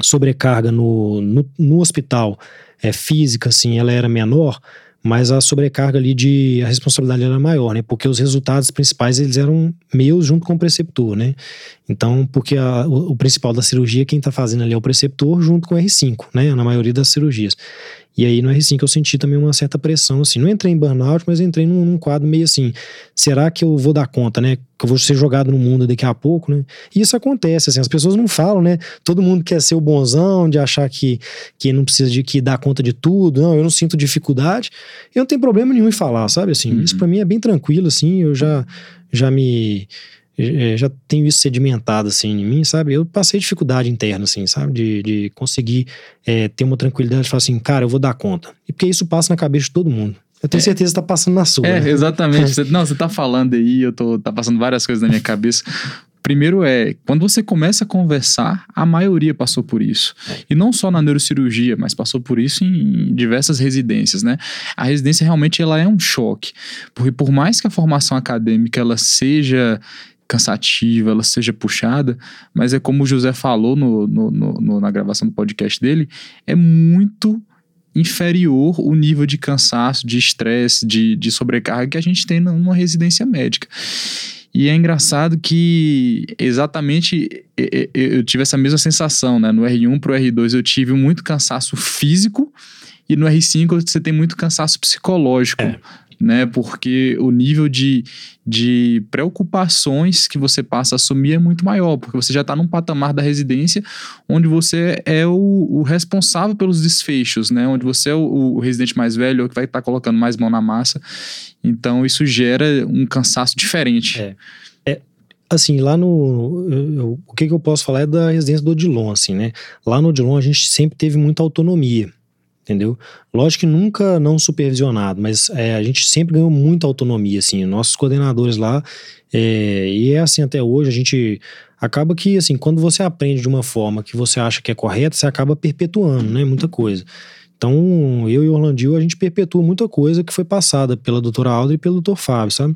sobrecarga no, no, no hospital é, física, assim, ela era menor, mas a sobrecarga ali de a responsabilidade era maior, né? Porque os resultados principais eles eram meus junto com o preceptor, né? Então, porque a, o, o, principal da cirurgia quem está fazendo ali é o preceptor junto com o R5, né? Na maioria das cirurgias. E aí no R5 eu senti também uma certa pressão, assim. Não entrei em burnout, mas entrei num, num, quadro meio assim: será que eu vou dar conta, né? Que eu vou ser jogado no mundo daqui a pouco, né? E isso acontece, assim, as pessoas não falam, né? Todo mundo quer ser o bonzão, de achar que, que não precisa de que dar conta de tudo. Não, eu não sinto dificuldade. Eu não tenho problema nenhum em falar, sabe? Assim, uhum. isso para mim é bem tranquilo, assim. Eu já, já me já tenho isso sedimentado assim em mim, sabe? Eu passei dificuldade interna, assim, sabe? De, de conseguir é, ter uma tranquilidade de falar assim, cara, eu vou dar conta. E porque isso passa na cabeça de todo mundo. Eu tenho é, certeza que tá passando na sua. É, né? exatamente. você, não, você tá falando aí, eu tô tá passando várias coisas na minha cabeça. Primeiro é, quando você começa a conversar, a maioria passou por isso. E não só na neurocirurgia, mas passou por isso em diversas residências, né? A residência realmente ela é um choque. Porque por mais que a formação acadêmica ela seja cansativa, ela seja puxada, mas é como o José falou no, no, no, na gravação do podcast dele, é muito inferior o nível de cansaço, de estresse, de, de sobrecarga que a gente tem numa residência médica. E é engraçado que exatamente eu tive essa mesma sensação, né? No R1 pro R2 eu tive muito cansaço físico e no R5 você tem muito cansaço psicológico. É né? Porque o nível de, de preocupações que você passa a assumir é muito maior, porque você já está num patamar da residência onde você é o, o responsável pelos desfechos, né? Onde você é o, o residente mais velho, que vai estar tá colocando mais mão na massa. Então, isso gera um cansaço diferente. É. é assim, lá no. Eu, eu, o que, que eu posso falar é da residência do Odilon, assim, né? Lá no Odilon a gente sempre teve muita autonomia entendeu? Lógico que nunca não supervisionado, mas é, a gente sempre ganhou muita autonomia, assim, nossos coordenadores lá, é, e é assim até hoje, a gente acaba que, assim, quando você aprende de uma forma que você acha que é correta, você acaba perpetuando, né, muita coisa. Então, eu e o Orlandil, a gente perpetua muita coisa que foi passada pela doutora Alda e pelo doutor Fábio, sabe?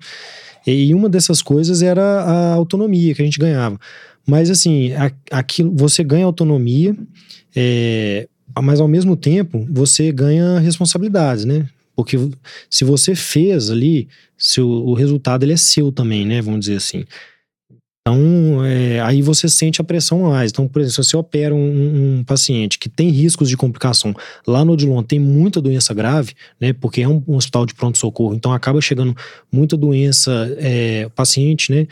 E uma dessas coisas era a autonomia que a gente ganhava. Mas, assim, aquilo, você ganha autonomia, é, mas ao mesmo tempo você ganha responsabilidades, né? Porque se você fez ali, seu, o resultado ele é seu também, né? Vamos dizer assim. Então, é, aí você sente a pressão mais. Então, por exemplo, se você opera um, um paciente que tem riscos de complicação, lá no Odilon tem muita doença grave, né? Porque é um, um hospital de pronto-socorro, então acaba chegando muita doença, é, paciente, né?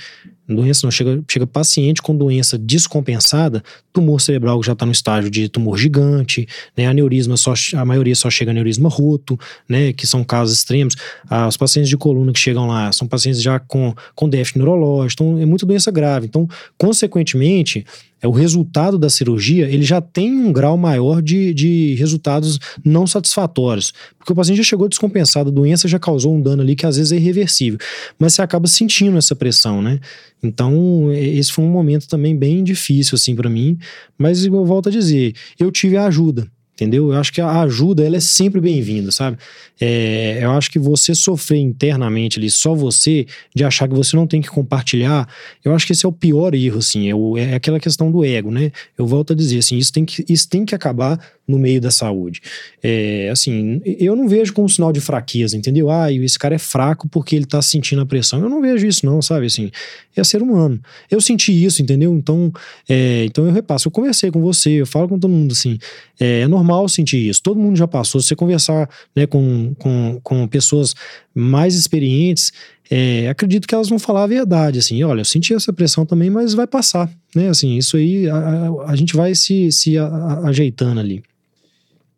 Doença não, chega, chega paciente com doença descompensada, tumor cerebral que já está no estágio de tumor gigante, né? Aneurisma, só, a maioria só chega aneurisma roto, né? Que são casos extremos. Ah, os pacientes de coluna que chegam lá são pacientes já com, com déficit neurológico, então é muita doença grave. Então, consequentemente, é o resultado da cirurgia, ele já tem um grau maior de, de resultados não satisfatórios. Porque o paciente já chegou descompensado, a doença já causou um dano ali que às vezes é irreversível. Mas você acaba sentindo essa pressão, né? Então, esse foi um momento também bem difícil, assim, para mim. Mas, eu volto a dizer, eu tive a ajuda entendeu? Eu acho que a ajuda ela é sempre bem-vinda, sabe? É, eu acho que você sofrer internamente ali, só você, de achar que você não tem que compartilhar, eu acho que esse é o pior erro, assim, é, o, é aquela questão do ego, né? Eu volto a dizer, assim, isso tem que, isso tem que acabar no meio da saúde. É, assim, eu não vejo como sinal de fraqueza, entendeu? Ah, esse cara é fraco porque ele tá sentindo a pressão. Eu não vejo isso, não, sabe? Assim, é ser humano. Eu senti isso, entendeu? Então, é, então eu repasso. Eu conversei com você, eu falo com todo mundo assim. É, é normal sentir isso. Todo mundo já passou. Se você conversar né, com, com, com pessoas mais experientes, é, acredito que elas vão falar a verdade, assim, olha, eu senti essa pressão também, mas vai passar, né, assim, isso aí a, a, a gente vai se, se a, ajeitando ali.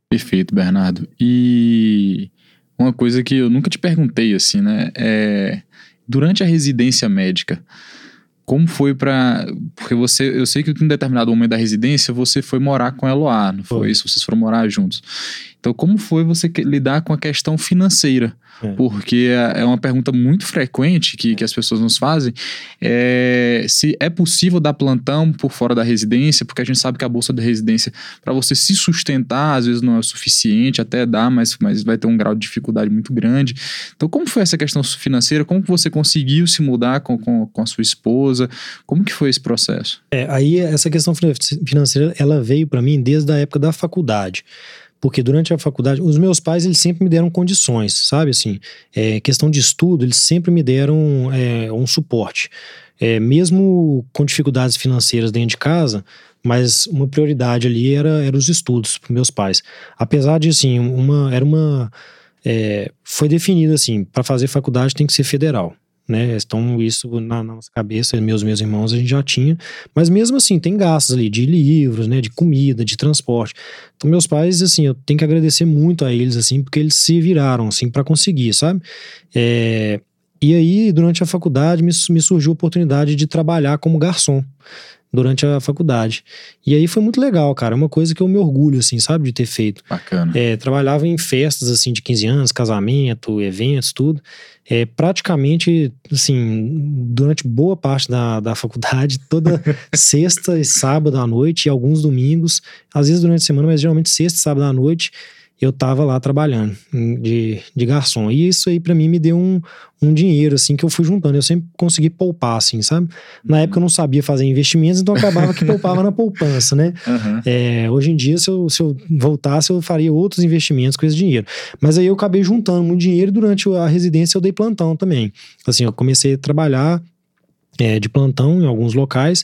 Perfeito, Bernardo. E uma coisa que eu nunca te perguntei, assim, né? É, durante a residência médica, como foi para porque você eu sei que em um determinado momento da residência você foi morar com a Eloá, não foi, foi isso? Vocês foram morar juntos. Então, como foi você lidar com a questão financeira? É. Porque é, é uma pergunta muito frequente que, que as pessoas nos fazem. É, se é possível dar plantão por fora da residência, porque a gente sabe que a bolsa de residência, para você se sustentar, às vezes não é o suficiente, até dá, mas, mas vai ter um grau de dificuldade muito grande. Então, como foi essa questão financeira? Como você conseguiu se mudar com, com, com a sua esposa? Como que foi esse processo? É, aí essa questão financeira, ela veio para mim desde a época da faculdade porque durante a faculdade, os meus pais, eles sempre me deram condições, sabe, assim, é, questão de estudo, eles sempre me deram é, um suporte, é, mesmo com dificuldades financeiras dentro de casa, mas uma prioridade ali era, era os estudos para meus pais, apesar de, assim, uma, era uma, é, foi definido assim, para fazer faculdade tem que ser federal, né? Então, isso na, na, nossa cabeça, meus meus irmãos, a gente já tinha. Mas mesmo assim, tem gastos ali de livros, né? De comida, de transporte. Então, meus pais, assim, eu tenho que agradecer muito a eles, assim, porque eles se viraram, assim, para conseguir, sabe? É, e aí, durante a faculdade, me, me surgiu a oportunidade de trabalhar como garçom durante a faculdade. E aí foi muito legal, cara. É uma coisa que eu me orgulho, assim, sabe, de ter feito. Bacana. É, trabalhava em festas, assim, de 15 anos, casamento, eventos, tudo. É, praticamente, assim, durante boa parte da, da faculdade, toda sexta e sábado à noite, e alguns domingos, às vezes durante a semana, mas geralmente sexta e sábado à noite, eu tava lá trabalhando de, de garçom. E isso aí para mim me deu um, um dinheiro, assim, que eu fui juntando. Eu sempre consegui poupar, assim, sabe? Na época eu não sabia fazer investimentos, então acabava que poupava na poupança, né? Uhum. É, hoje em dia, se eu, se eu voltasse, eu faria outros investimentos com esse dinheiro. Mas aí eu acabei juntando muito dinheiro e durante a residência eu dei plantão também. Assim, eu comecei a trabalhar é, de plantão em alguns locais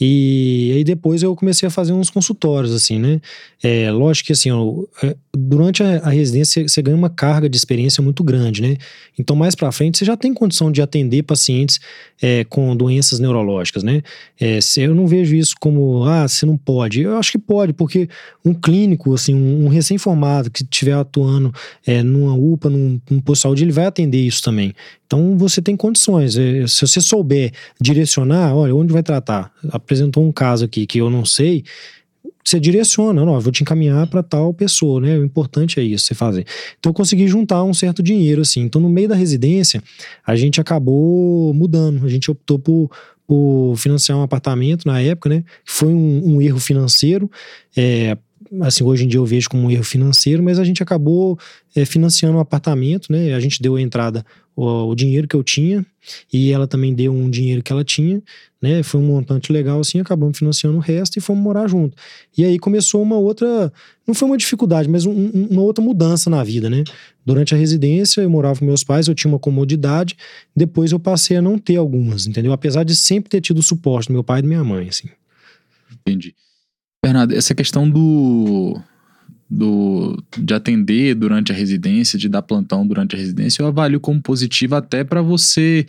e aí depois eu comecei a fazer uns consultórios, assim, né? É, lógico que assim, ó, é, durante a, a, residência você ganha uma carga de experiência muito grande, né? Então mais para frente você já tem condição de atender pacientes é, com doenças neurológicas, né? É, eu não vejo isso como, ah, você não pode. Eu acho que pode, porque um clínico, assim, um, um recém-formado que estiver atuando é, numa UPA, num, num posto de saúde, ele vai atender isso também. Então você tem condições. É, se você souber direcionar, olha, onde vai tratar? Apresentou um caso aqui que eu não sei, você direciona, não, vou te encaminhar para tal pessoa, né? O importante é isso, você fazer. Então eu consegui juntar um certo dinheiro, assim. Então no meio da residência, a gente acabou mudando. A gente optou por, por financiar um apartamento na época, né? Foi um, um erro financeiro. É, assim, hoje em dia eu vejo como um erro financeiro, mas a gente acabou é, financiando um apartamento, né? A gente deu a entrada, o, o, dinheiro que eu tinha, e ela também deu um dinheiro que ela tinha, né? Foi um montante legal, assim, acabamos financiando o resto e fomos morar junto. E aí começou uma outra, não foi uma dificuldade, mas um, uma outra mudança na vida, né? Durante a residência, eu morava com meus pais, eu tinha uma comodidade, depois eu passei a não ter algumas, entendeu? Apesar de sempre ter tido o suporte do meu pai e da minha mãe, assim. Entendi. Bernardo, essa questão do, do de atender durante a residência, de dar plantão durante a residência, eu avalio como positivo até para você,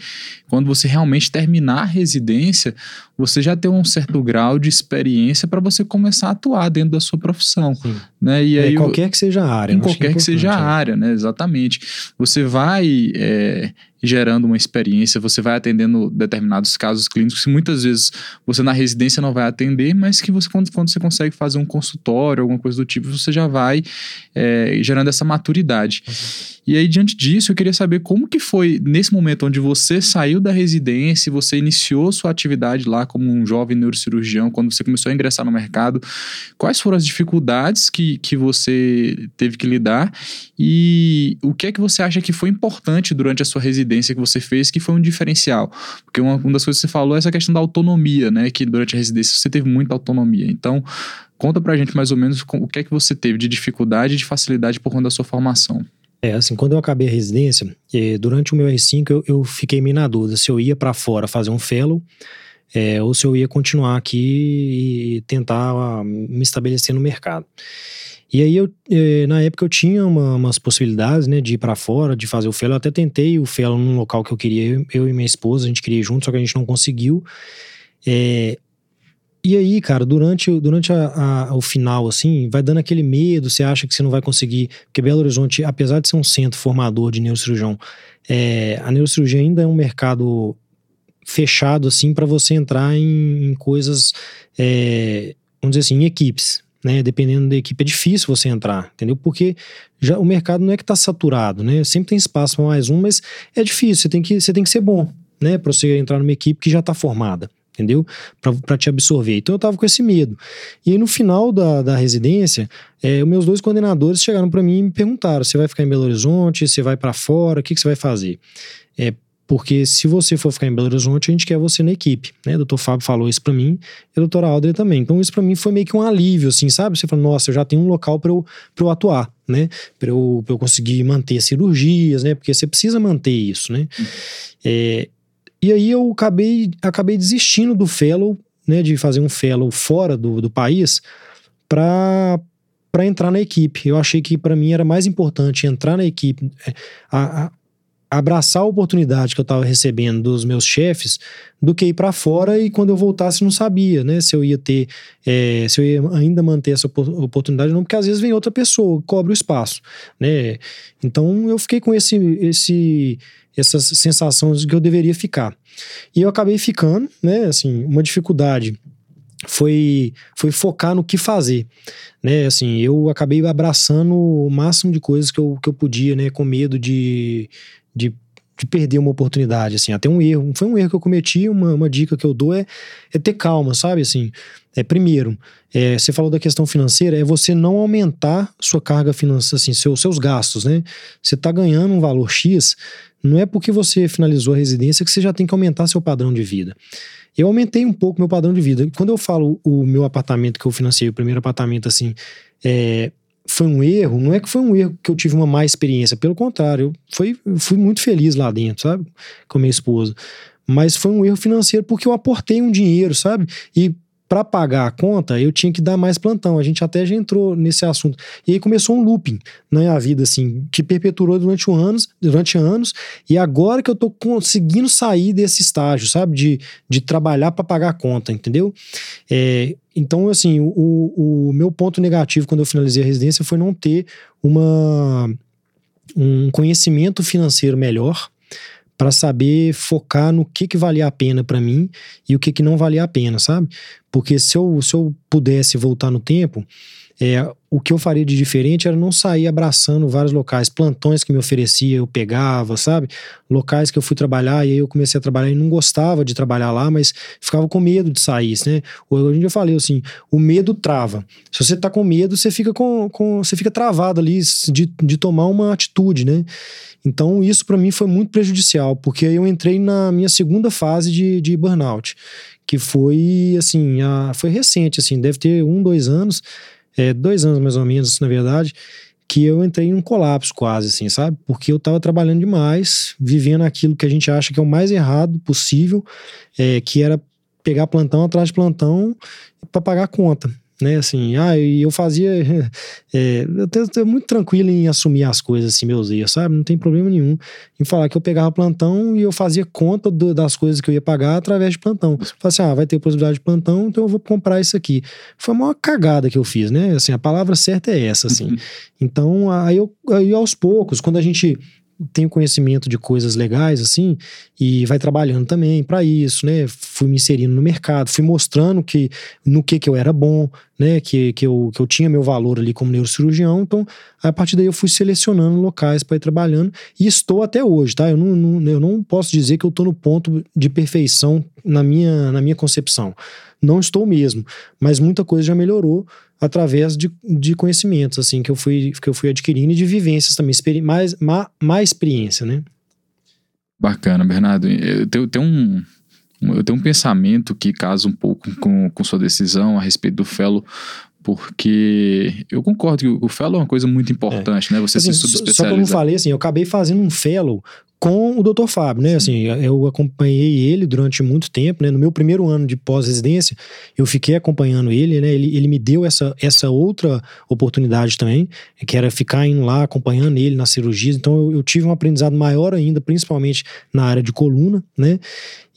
quando você realmente terminar a residência, você já ter um certo grau de experiência para você começar a atuar dentro da sua profissão, Sim. Né? E é, aí qualquer que seja a área, em qualquer que, seja a é. área, né? Exatamente. Você vai é, gerando uma experiência, você vai atendendo determinados casos clínicos que muitas vezes você na residência não vai atender, mas que você quando, quando você consegue fazer um consultório, alguma coisa do tipo, você já vai é, gerando essa maturidade. Uhum. E aí, diante disso, eu queria saber como que foi nesse momento onde você saiu da residência, você iniciou sua atividade lá como um jovem neurocirurgião, quando você começou a ingressar no mercado, quais foram as dificuldades que, que você teve que lidar e o que é que você acha que foi importante durante a sua residência que você fez que foi um diferencial? Porque uma, uma das coisas que você falou é essa questão da autonomia, né? Que durante a residência você teve muita autonomia. Então, conta pra gente mais ou menos o que é que você teve de dificuldade e de facilidade por conta da sua formação. É, assim, quando eu acabei a residência, eh, durante o meu R5 eu, eu fiquei meio na dúvida se eu ia para fora fazer um fellow é, ou se eu ia continuar aqui e tentar uh, me estabelecer no mercado. E aí, eu, eh, na época, eu tinha uma, umas possibilidades, né, de ir para fora, de fazer o fellow. Eu até tentei o fellow num local que eu queria, eu, eu, e minha esposa, a gente queria ir junto, só que a gente não conseguiu. É, e aí, cara, durante, durante a, a, o final, assim, vai dando aquele medo, você acha que você não vai conseguir. Porque Belo Horizonte, apesar de ser um centro formador de neurocirurgião, é, a neurocirurgia ainda é um mercado fechado assim para você entrar em, em coisas, é, vamos dizer assim, em equipes. Né, dependendo da equipe, é difícil você entrar, entendeu? Porque já o mercado não é que está saturado, né? Sempre tem espaço para mais um, mas é difícil, você tem que, você tem que ser bom, né? Para você entrar numa equipe que já está formada entendeu? Para te absorver. Então eu tava com esse medo. E aí, no final da, da residência, é, meus dois coordenadores chegaram para mim e me perguntaram: você vai ficar em Belo Horizonte, você vai para fora, o que, que você vai fazer? É, porque se você for ficar em Belo Horizonte, a gente quer você na equipe, né? O doutor Fábio falou isso para mim e a doutora Aldre também. Então isso para mim foi meio que um alívio, assim, sabe? Você fala, nossa, eu já tenho um local para eu, eu atuar, né? Para eu, eu conseguir manter cirurgias, né? Porque você precisa manter isso, né? Uhum. É, e aí eu acabei, acabei desistindo do fellow, né, de fazer um fellow fora do, do país, para para entrar na equipe. Eu achei que para mim era mais importante entrar na equipe, é, a, a, abraçar a oportunidade que eu estava recebendo dos meus chefes do que ir para fora e quando eu voltasse não sabia, né, se eu ia ter, é, se eu ia ainda manter essa oportunidade não, porque às vezes vem outra pessoa, cobre o espaço, né? Então eu fiquei com esse esse essa sensação de que eu deveria ficar. E eu acabei ficando, né? Assim, uma dificuldade foi foi focar no que fazer, né? Assim, eu acabei abraçando o máximo de coisas que eu, que eu podia, né? Com medo de, de de perder uma oportunidade, assim, até um erro, foi um erro que eu cometi, uma, uma dica que eu dou é, é ter calma, sabe, assim, é, primeiro, é, você falou da questão financeira, é você não aumentar sua carga financeira, assim, seu, seus gastos, né, você tá ganhando um valor X, não é porque você finalizou a residência que você já tem que aumentar seu padrão de vida. Eu aumentei um pouco meu padrão de vida. Quando eu falo o meu apartamento que eu financei, o primeiro apartamento, assim, é, foi um erro, não é que foi um erro que eu tive uma má experiência, pelo contrário, eu fui, fui muito feliz lá dentro, sabe? Com a minha esposa. Mas foi um erro financeiro porque eu aportei um dinheiro, sabe? E para pagar a conta, eu tinha que dar mais plantão. A gente até já entrou nesse assunto. E aí começou um looping na minha vida, assim, que perpetuou durante, um anos, durante anos. E agora que eu tô conseguindo sair desse estágio, sabe? De, de trabalhar para pagar a conta, entendeu? É, então, assim, o, o meu ponto negativo quando eu finalizei a residência foi não ter uma, um conhecimento financeiro melhor para saber focar no que que valia a pena para mim e o que que não valia a pena, sabe? Porque se eu, se eu pudesse voltar no tempo, é, o que eu faria de diferente era não sair abraçando vários locais, plantões que me oferecia, eu pegava, sabe? Locais que eu fui trabalhar e aí eu comecei a trabalhar e não gostava de trabalhar lá, mas ficava com medo de sair, né? Hoje eu falei assim, o medo trava. Se você tá com medo, você fica com, com você fica travado ali de, de tomar uma atitude, né? Então isso para mim foi muito prejudicial, porque eu entrei na minha segunda fase de, de burnout, que foi assim, a, foi recente, assim, deve ter um, dois anos, é, dois anos mais ou menos, na verdade, que eu entrei em um colapso quase, assim, sabe? Porque eu tava trabalhando demais, vivendo aquilo que a gente acha que é o mais errado possível, é, que era pegar plantão atrás de plantão para pagar a conta né? Assim, ah, e eu fazia. É, eu tô, muito tranquilo em assumir as coisas, assim, meus erros, sabe? Não tem problema nenhum em falar que eu pegava plantão e eu fazia conta do, das coisas que eu ia pagar através de plantão. Falei assim, ah, vai ter possibilidade de plantão, então eu vou comprar isso aqui. Foi uma cagada que eu fiz, né? Assim, a palavra certa é essa, assim. Uhum. Então, aí eu, aí aos poucos, quando a gente tenho conhecimento de coisas legais, assim, e vai trabalhando também para isso, né? Fui me inserindo no mercado, fui mostrando que no que, que eu era bom, né? Que, que, eu, que eu tinha meu valor ali como neurocirurgião. Então, a partir daí eu fui selecionando locais para ir trabalhando e estou até hoje, tá? Eu não, não, eu não posso dizer que eu estou no ponto de perfeição na minha, na minha concepção. Não estou mesmo, mas muita coisa já melhorou através de, de conhecimentos, assim, que eu fui, que eu fui adquirindo e de vivências também, mais, mais, mais experiência, né? Bacana, Bernardo. Eu tenho, tenho um, eu tenho um pensamento que casa um pouco com, com sua decisão a respeito do fellow, porque eu concordo que o fellow é uma coisa muito importante, é. né? Você assim, se subespecializar. Só como eu falei, assim, eu acabei fazendo um fellow com o Dr. Fábio, né? Assim, eu acompanhei ele durante muito tempo, né? No meu primeiro ano de pós-residência, eu fiquei acompanhando ele, né? Ele, ele me deu essa, essa outra oportunidade também, que era ficar indo lá acompanhando ele nas cirurgias. Então eu, eu tive um aprendizado maior ainda, principalmente na área de coluna, né?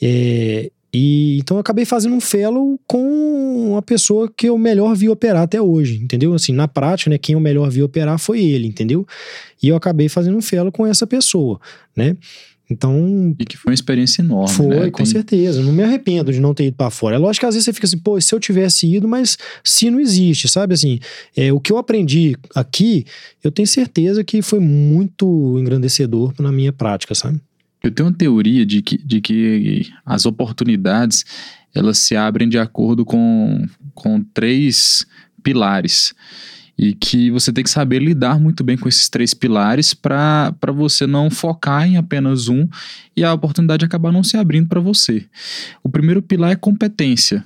É, e então eu acabei fazendo um fellow com uma pessoa que eu melhor vi operar até hoje, entendeu? Assim, na prática, né, quem eu melhor vi operar foi ele, entendeu? E eu acabei fazendo um fellow com essa pessoa, né? Então. E que foi uma experiência enorme. Foi, né? com Tem... certeza. Não me arrependo de não ter ido para fora. É lógico que às vezes você fica assim, pô, se eu tivesse ido, mas se não existe, sabe? Assim, é, o que eu aprendi aqui, eu tenho certeza que foi muito engrandecedor na minha prática, sabe? Eu tenho uma teoria de que, de que as oportunidades elas se abrem de acordo com, com três pilares e que você tem que saber lidar muito bem com esses três pilares para você não focar em apenas um e a oportunidade acabar não se abrindo para você. O primeiro pilar é competência.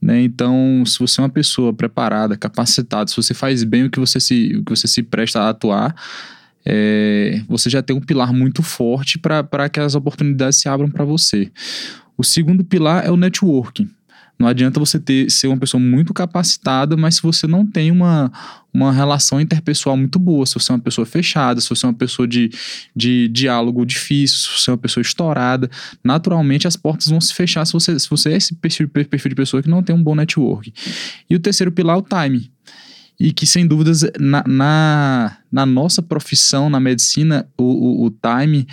Né? Então, se você é uma pessoa preparada, capacitada, se você faz bem o que você se, o que você se presta a atuar, é, você já tem um pilar muito forte para que as oportunidades se abram para você. O segundo pilar é o networking. Não adianta você ter, ser uma pessoa muito capacitada, mas se você não tem uma, uma relação interpessoal muito boa, se você é uma pessoa fechada, se você é uma pessoa de, de diálogo difícil, se você é uma pessoa estourada, naturalmente as portas vão se fechar se você, se você é esse perfil, perfil de pessoa que não tem um bom network. E o terceiro pilar é o time. E que, sem dúvidas, na, na, na nossa profissão, na medicina, o, o, o time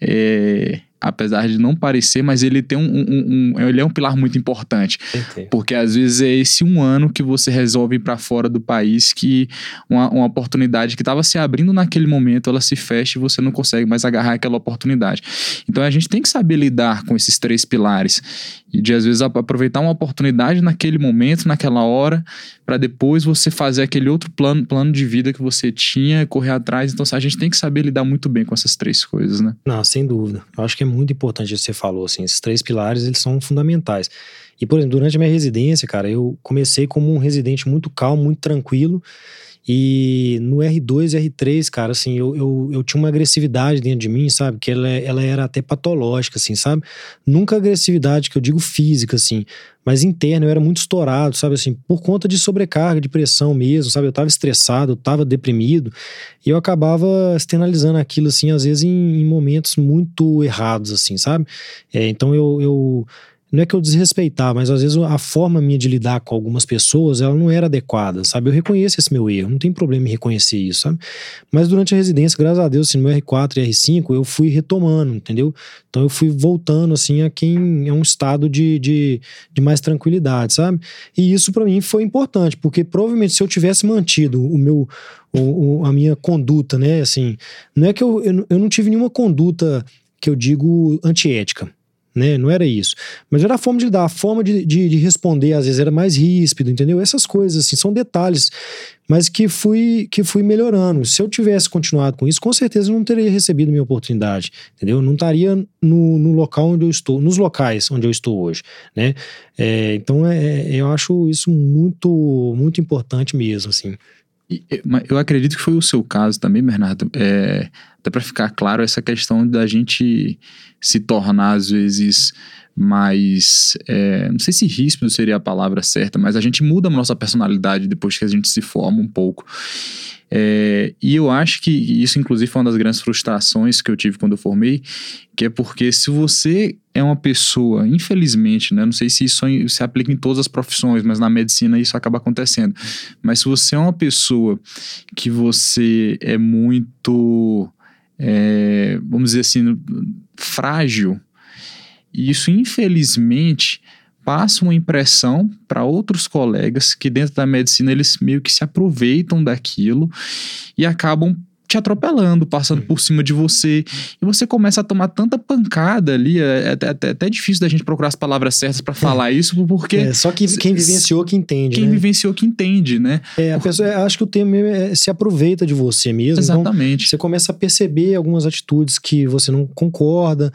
é, apesar de não parecer, mas ele tem um, um, um, ele é um pilar muito importante, Entendi. porque às vezes é esse um ano que você resolve ir para fora do país que uma, uma oportunidade que estava se abrindo naquele momento ela se fecha e você não consegue mais agarrar aquela oportunidade. Então a gente tem que saber lidar com esses três pilares e de às vezes aproveitar uma oportunidade naquele momento, naquela hora, para depois você fazer aquele outro plano, plano de vida que você tinha, correr atrás. Então a gente tem que saber lidar muito bem com essas três coisas, né? Não, sem dúvida. Eu acho que é muito importante que você falou, assim, esses três pilares, eles são fundamentais. E, por exemplo, durante a minha residência, cara, eu comecei como um residente muito calmo, muito tranquilo, e no R2 e R3, cara, assim, eu, eu, eu, tinha uma agressividade dentro de mim, sabe? Que ela, ela era até patológica, assim, sabe? Nunca agressividade, que eu digo física, assim, mas interna, eu era muito estourado, sabe? Assim, por conta de sobrecarga, de pressão mesmo, sabe? Eu tava estressado, eu tava deprimido, e eu acabava externalizando aquilo, assim, às vezes em, em momentos muito errados, assim, sabe? É, então eu, eu não é que eu desrespeitar, mas às vezes a forma minha de lidar com algumas pessoas, ela não era adequada, sabe? Eu reconheço esse meu erro, não tem problema em reconhecer isso, sabe? Mas durante a residência, graças a Deus, assim, no R4 e R5, eu fui retomando, entendeu? Então eu fui voltando, assim, a quem é um estado de, de, de mais tranquilidade, sabe? E isso para mim foi importante, porque provavelmente se eu tivesse mantido o meu, o, o, a minha conduta, né, assim, não é que eu, eu, eu não tive nenhuma conduta que eu digo antiética, né? Não era isso. Mas era a forma de lidar, a forma de, de, de, responder, às vezes era mais ríspido, entendeu? Essas coisas, assim, são detalhes, mas que fui, que fui melhorando. Se eu tivesse continuado com isso, com certeza eu não teria recebido minha oportunidade, entendeu? Não estaria no, no local onde eu estou, nos locais onde eu estou hoje, né? É, então, é, é eu acho isso muito, muito importante mesmo, assim. Eu acredito que foi o seu caso também, Bernardo. É, até para ficar claro, essa questão da gente se tornar, às vezes, mais. É, não sei se ríspido seria a palavra certa, mas a gente muda a nossa personalidade depois que a gente se forma um pouco. É, e eu acho que isso, inclusive, foi uma das grandes frustrações que eu tive quando eu formei, que é porque se você é uma pessoa, infelizmente, né, não sei se isso se aplica em todas as profissões, mas na medicina isso acaba acontecendo. Mas se você é uma pessoa que você é muito, é, vamos dizer assim, frágil, isso infelizmente passa uma impressão para outros colegas que dentro da medicina eles meio que se aproveitam daquilo e acabam te atropelando, passando por cima de você. E você começa a tomar tanta pancada ali. É, é até, até, até difícil da gente procurar as palavras certas para falar isso, porque. É, só que quem vivenciou que entende. Quem né? vivenciou que entende, né? É, a pessoa, acho que o termo é, se aproveita de você mesmo. Então Exatamente. Então, você começa a perceber algumas atitudes que você não concorda,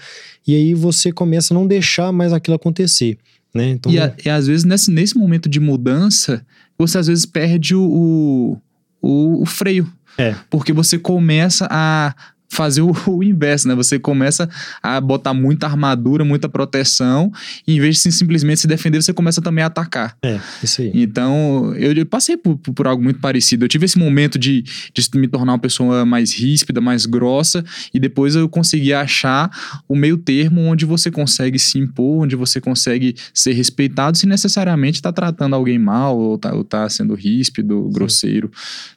e aí você começa a não deixar mais aquilo acontecer. Né? Então, e, a, e às vezes, nesse, nesse momento de mudança, você às vezes perde o, o, o freio. É. Porque você começa a fazer o, o, inverso, né? Você começa a botar muita armadura, muita proteção, e em vez de simplesmente se defender, você começa também a atacar. É, isso aí. Então, eu, eu passei por, por, algo muito parecido. Eu tive esse momento de, de me tornar uma pessoa mais ríspida, mais grossa, e depois eu consegui achar o meio termo onde você consegue se impor, onde você consegue ser respeitado, sem necessariamente estar tá tratando alguém mal ou tá, ou tá sendo ríspido, grosseiro.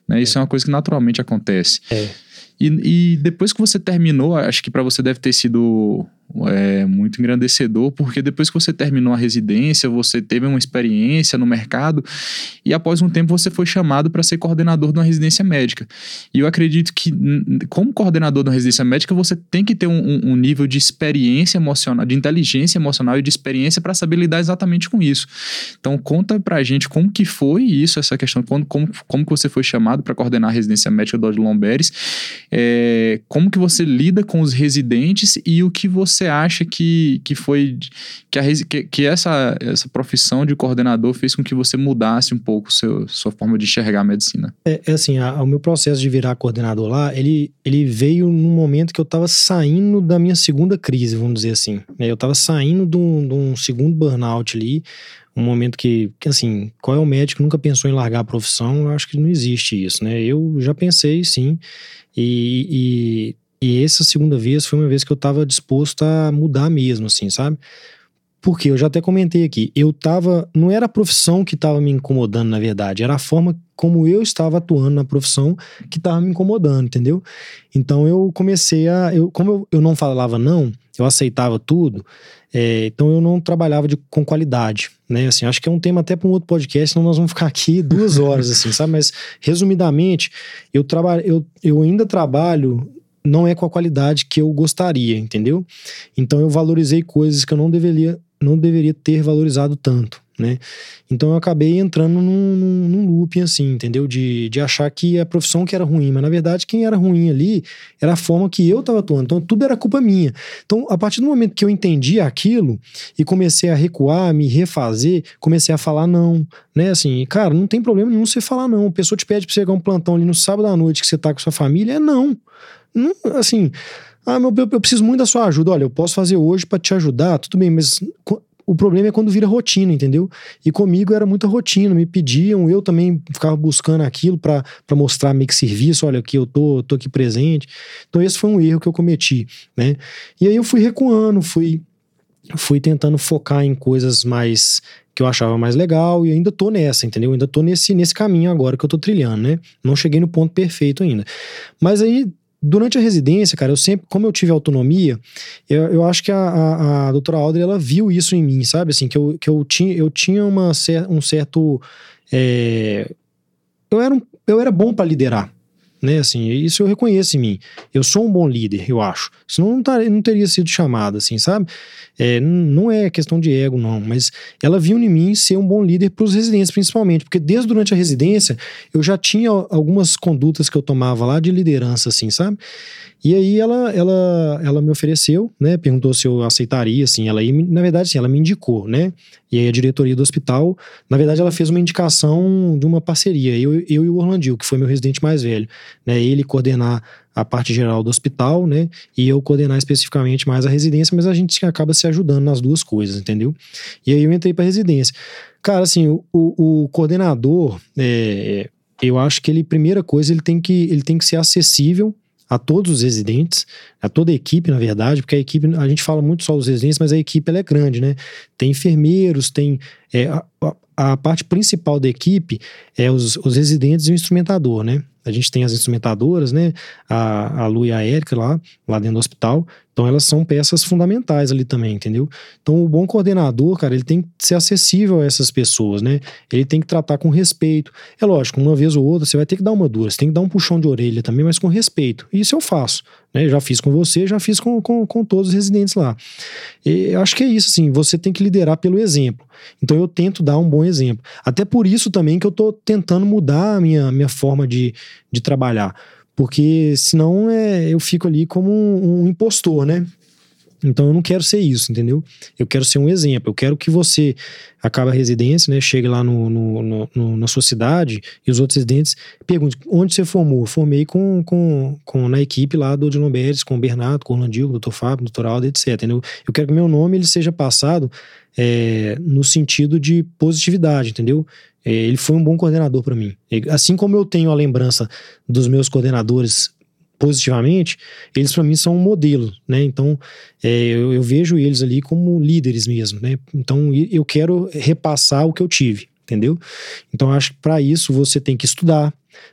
Né? Isso é. é uma coisa que naturalmente acontece. É. E, e depois que você terminou, acho que para você deve ter sido é, muito engrandecedor, porque depois que você terminou a residência, você teve uma experiência no mercado e após um tempo você foi chamado para ser coordenador de uma residência médica. E eu acredito que, como coordenador de uma residência médica, você tem que ter um, um nível de experiência emocional, de inteligência emocional e de experiência para saber lidar exatamente com isso. Então, conta pra gente como que foi isso, essa questão, como, como, como que você foi chamado para coordenar a residência médica do Lomberes, é, como que você lida com os residentes e o que você acha que, que foi que, a, que, que, essa, essa profissão de coordenador fez com que você mudasse um pouco seu, sua forma de enxergar a medicina? É, é assim, a, o meu processo de virar coordenador lá, ele, ele veio num momento que eu estava saindo da minha segunda crise, vamos dizer assim. Né? Eu estava saindo de um, de um segundo burnout ali, um momento que, que, assim, qual é o médico que nunca pensou em largar a profissão? Eu acho que não existe isso, né? Eu já pensei, sim, e, e e essa segunda vez foi uma vez que eu tava disposto a mudar mesmo, assim, sabe? Porque eu já até comentei aqui, eu tava. Não era a profissão que tava me incomodando, na verdade, era a forma como eu estava atuando na profissão que tava me incomodando, entendeu? Então eu comecei a. Eu, como eu, eu não falava não, eu aceitava tudo, é, então eu não trabalhava de, com qualidade, né? Assim, acho que é um tema até para um outro podcast, senão nós vamos ficar aqui duas horas, assim, sabe? Mas, resumidamente, eu, trabalho, eu, eu ainda trabalho não é com a qualidade que eu gostaria, entendeu? Então eu valorizei coisas que eu não deveria, não deveria ter valorizado tanto, né? Então eu acabei entrando num, num, num looping assim, entendeu? De, de achar que a profissão que era ruim, mas na verdade quem era ruim ali era a forma que eu estava atuando, então tudo era culpa minha. Então a partir do momento que eu entendi aquilo e comecei a recuar, me refazer, comecei a falar não, né? Assim, cara, não tem problema nenhum você falar não. A pessoa te pede para você pegar um plantão ali no sábado à noite que você tá com sua família, é não. Não, assim, ah, meu, eu, preciso muito da sua ajuda. Olha, eu posso fazer hoje para te ajudar, tudo bem, mas o problema é quando vira rotina, entendeu? E comigo era muita rotina, me pediam, eu também ficava buscando aquilo para mostrar meio que serviço, olha aqui eu tô, tô aqui presente. Então esse foi um erro que eu cometi, né? E aí eu fui recuando, fui fui tentando focar em coisas mais que eu achava mais legal e ainda tô nessa, entendeu? Ainda tô nesse, nesse caminho agora que eu tô trilhando, né? Não cheguei no ponto perfeito ainda. Mas aí durante a residência, cara, eu sempre, como eu tive autonomia, eu, eu acho que a, a, a doutora Audrey, ela viu isso em mim, sabe? Assim, que eu, que eu, tinha, eu tinha uma, um certo. É, eu, era um, eu era bom para liderar, né? Assim, isso eu reconheço em mim. Eu sou um bom líder, eu acho. Senão não, tar, não teria sido chamado, assim, sabe? É, não é questão de ego, não. Mas ela viu em mim ser um bom líder para os residentes, principalmente. Porque desde durante a residência, eu já tinha algumas condutas que eu tomava lá de liderança, assim, sabe? E aí ela, ela, ela me ofereceu, né? Perguntou se eu aceitaria, assim. Ela, na verdade, assim, ela me indicou, né? E aí a diretoria do hospital, na verdade, ela fez uma indicação de uma parceria. Eu, eu e o Orlandil, que foi meu residente mais velho, né? Ele coordenar a parte geral do hospital, né? E eu coordenar especificamente mais a residência, mas a gente acaba se ajudando nas duas coisas, entendeu? E aí eu entrei para residência. Cara, assim, o, o coordenador, é, eu acho que ele, primeira coisa, ele tem que, ele tem que ser acessível a todos os residentes, a toda a equipe, na verdade, porque a equipe, a gente fala muito só dos residentes, mas a equipe ela é grande, né? Tem enfermeiros, tem. É, a, a, parte principal da equipe é os, os residentes e o instrumentador, né? A gente tem as instrumentadoras, né? A, a Lu e a Érica lá, lá dentro do hospital. Então elas são peças fundamentais ali também, entendeu? Então o bom coordenador, cara, ele tem que ser acessível a essas pessoas, né? Ele tem que tratar com respeito. É lógico, uma vez ou outra você vai ter que dar uma dura, você tem que dar um puxão de orelha também, mas com respeito. Isso eu faço, né? Já fiz com você, já fiz com, com, com todos os residentes lá. E eu acho que é isso, assim, você tem que liderar pelo exemplo. Então eu tento dar um bom exemplo. Até por isso também que eu tô tentando mudar a minha, minha forma de, de trabalhar porque senão é, eu fico ali como um, um impostor, né? Então eu não quero ser isso, entendeu? Eu quero ser um exemplo. Eu quero que você acabe a residência, né? Chegue lá no, no, no, na sua cidade e os outros residentes perguntem onde você formou. Eu formei com, com, com, na equipe lá do Odilon Beres, com o Bernardo, com o Orlandil, com o Dr. Fábio, o Dr. Aldo, etc. Entendeu? Eu quero que meu nome ele seja passado é, no sentido de positividade, entendeu? É, ele foi um bom coordenador para mim. Assim como eu tenho a lembrança dos meus coordenadores positivamente, eles para mim são um modelo, né? Então é, eu, eu, vejo eles ali como líderes mesmo, né? Então eu quero repassar o que eu tive, entendeu? Então acho que para isso você tem que estudar,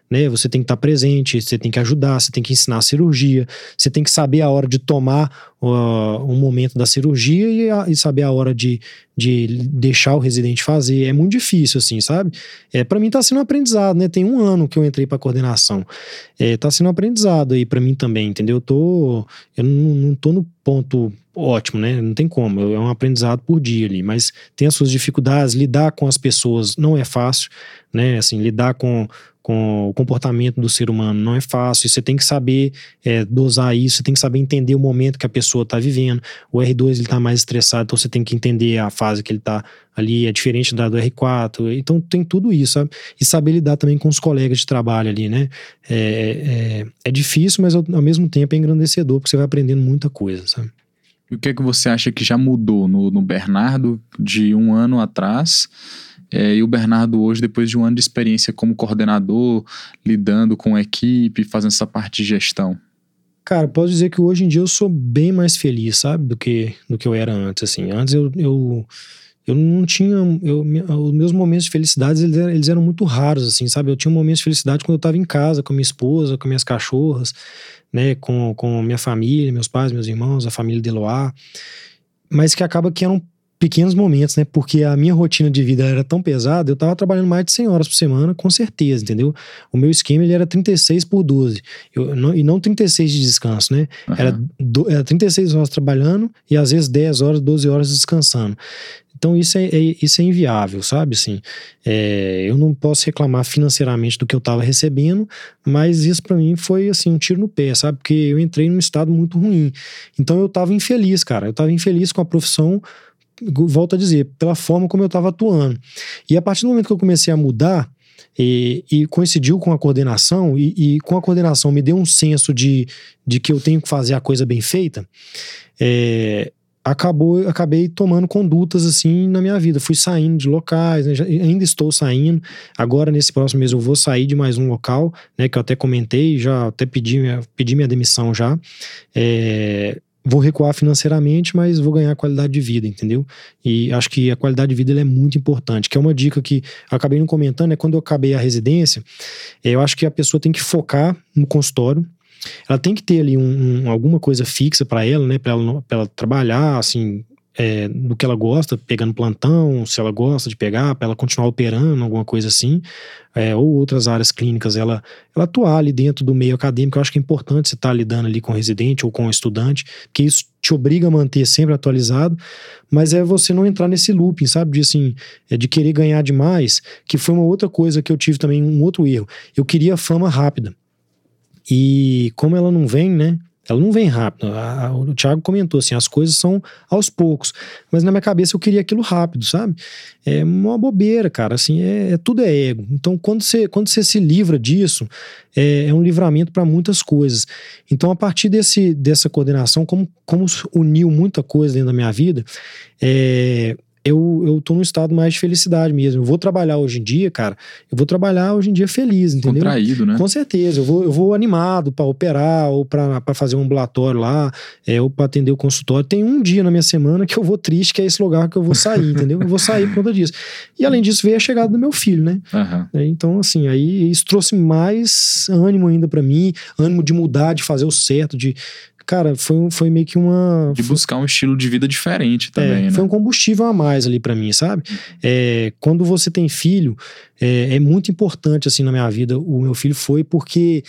né? Você tem que estar presente, você tem que ajudar, você tem que ensinar a cirurgia, você tem que saber a hora de tomar uh, um momento da cirurgia e, a, e, saber a hora de, de deixar o residente fazer. É muito difícil, assim, sabe? É, para mim tá sendo um aprendizado, né? Tem um ano que eu entrei para coordenação. É, tá sendo um aprendizado aí para mim também, entendeu? Eu tô. Eu não, não tô no ponto ótimo, né? Não tem como, é um aprendizado por dia ali, mas tem as suas dificuldades, lidar com as pessoas não é fácil, né? Assim, lidar com, com o comportamento do ser humano não é fácil, você tem que saber é, dosar isso, você tem que saber entender o momento que a pessoa está vivendo. O R2 ele está mais estressado, então você tem que entender a fase que ele está ali, é diferente da do R4, então tem tudo isso, sabe? E saber lidar também com os colegas de trabalho ali, né? É, é, é difícil, mas ao, ao mesmo tempo é engrandecedor, porque você vai aprendendo muita coisa, sabe? O que é que você acha que já mudou no, no Bernardo de um ano atrás é, e o Bernardo hoje, depois de um ano de experiência como coordenador, lidando com a equipe, fazendo essa parte de gestão? Cara, posso dizer que hoje em dia eu sou bem mais feliz, sabe, do que, do que eu era antes, assim. Antes eu, eu, eu não tinha... Eu, os meus momentos de felicidade, eles eram, eles eram muito raros, assim, sabe? Eu tinha momentos de felicidade quando eu estava em casa, com minha esposa, com minhas cachorras, né, com, com minha família, meus pais, meus irmãos, a família de mas que acaba que eram pequenos momentos, né, porque a minha rotina de vida era tão pesada, eu tava trabalhando mais de 100 horas por semana, com certeza, entendeu? O meu esquema, ele era 36 por 12, eu, não, e não 36 de descanso, né? Uhum. Era, do, era 36 horas trabalhando e às vezes 10 horas, 12 horas descansando. Então isso é, é, isso é inviável, sabe? Assim, é, eu não posso reclamar financeiramente do que eu estava recebendo, mas isso para mim foi assim um tiro no pé, sabe? Porque eu entrei num estado muito ruim. Então eu estava infeliz, cara. Eu estava infeliz com a profissão, volto a dizer, pela forma como eu estava atuando. E a partir do momento que eu comecei a mudar, e, e, coincidiu com a coordenação, e, e, com a coordenação me deu um senso de, de que eu tenho que fazer a coisa bem feita. É, acabou, acabei tomando condutas assim na minha vida. Fui saindo de locais, né? Já, ainda estou saindo. Agora, nesse próximo mês, eu vou sair de mais um local, né? Que eu até comentei, já até pedi pedi minha demissão já. É, vou recuar financeiramente, mas vou ganhar qualidade de vida, entendeu? E acho que a qualidade de vida é muito importante, que é uma dica que acabei não comentando, é quando eu acabei a residência, eu acho que a pessoa tem que focar no consultório, ela tem que ter ali um, um alguma coisa fixa para ela, né? Para ela, ela trabalhar, assim, é, do que ela gosta, pegando plantão, se ela gosta de pegar, para ela continuar operando, alguma coisa assim, é, ou outras áreas clínicas, ela, ela atuar ali dentro do meio acadêmico. Eu acho que é importante você estar tá lidando ali com residente ou com estudante, porque isso te obriga a manter sempre atualizado, mas é você não entrar nesse looping, sabe? De assim, é de querer ganhar demais, que foi uma outra coisa que eu tive também, um outro erro. Eu queria fama rápida. E como ela não vem, né? Ela não vem rápido. A, a, o Thiago comentou assim: as coisas são aos poucos. Mas na minha cabeça eu queria aquilo rápido, sabe? É uma bobeira, cara. Assim, é, é tudo é ego. Então, quando você, quando você se livra disso, é, é um livramento para muitas coisas. Então, a partir desse, dessa coordenação, como, como uniu muita coisa dentro da minha vida, é, eu, eu tô num estado mais de felicidade mesmo. Eu vou trabalhar hoje em dia, cara, eu vou trabalhar hoje em dia feliz, entendeu? Contraído, né? Com certeza. Eu vou, eu vou animado para operar ou para fazer um ambulatório lá, é, ou para atender o consultório. Tem um dia na minha semana que eu vou triste, que é esse lugar que eu vou sair, entendeu? Eu vou sair por conta disso. E além disso, veio a chegada do meu filho, né? Uhum. então, assim, aí isso trouxe mais ânimo ainda para mim, ânimo de mudar, de fazer o certo, de, cara, foi, foi meio que uma. De buscar um estilo de vida diferente também, é, né? Foi um combustível a mais ali para mim, sabe? É, quando você tem filho, é, é, muito importante, assim, na minha vida, o meu filho foi porque.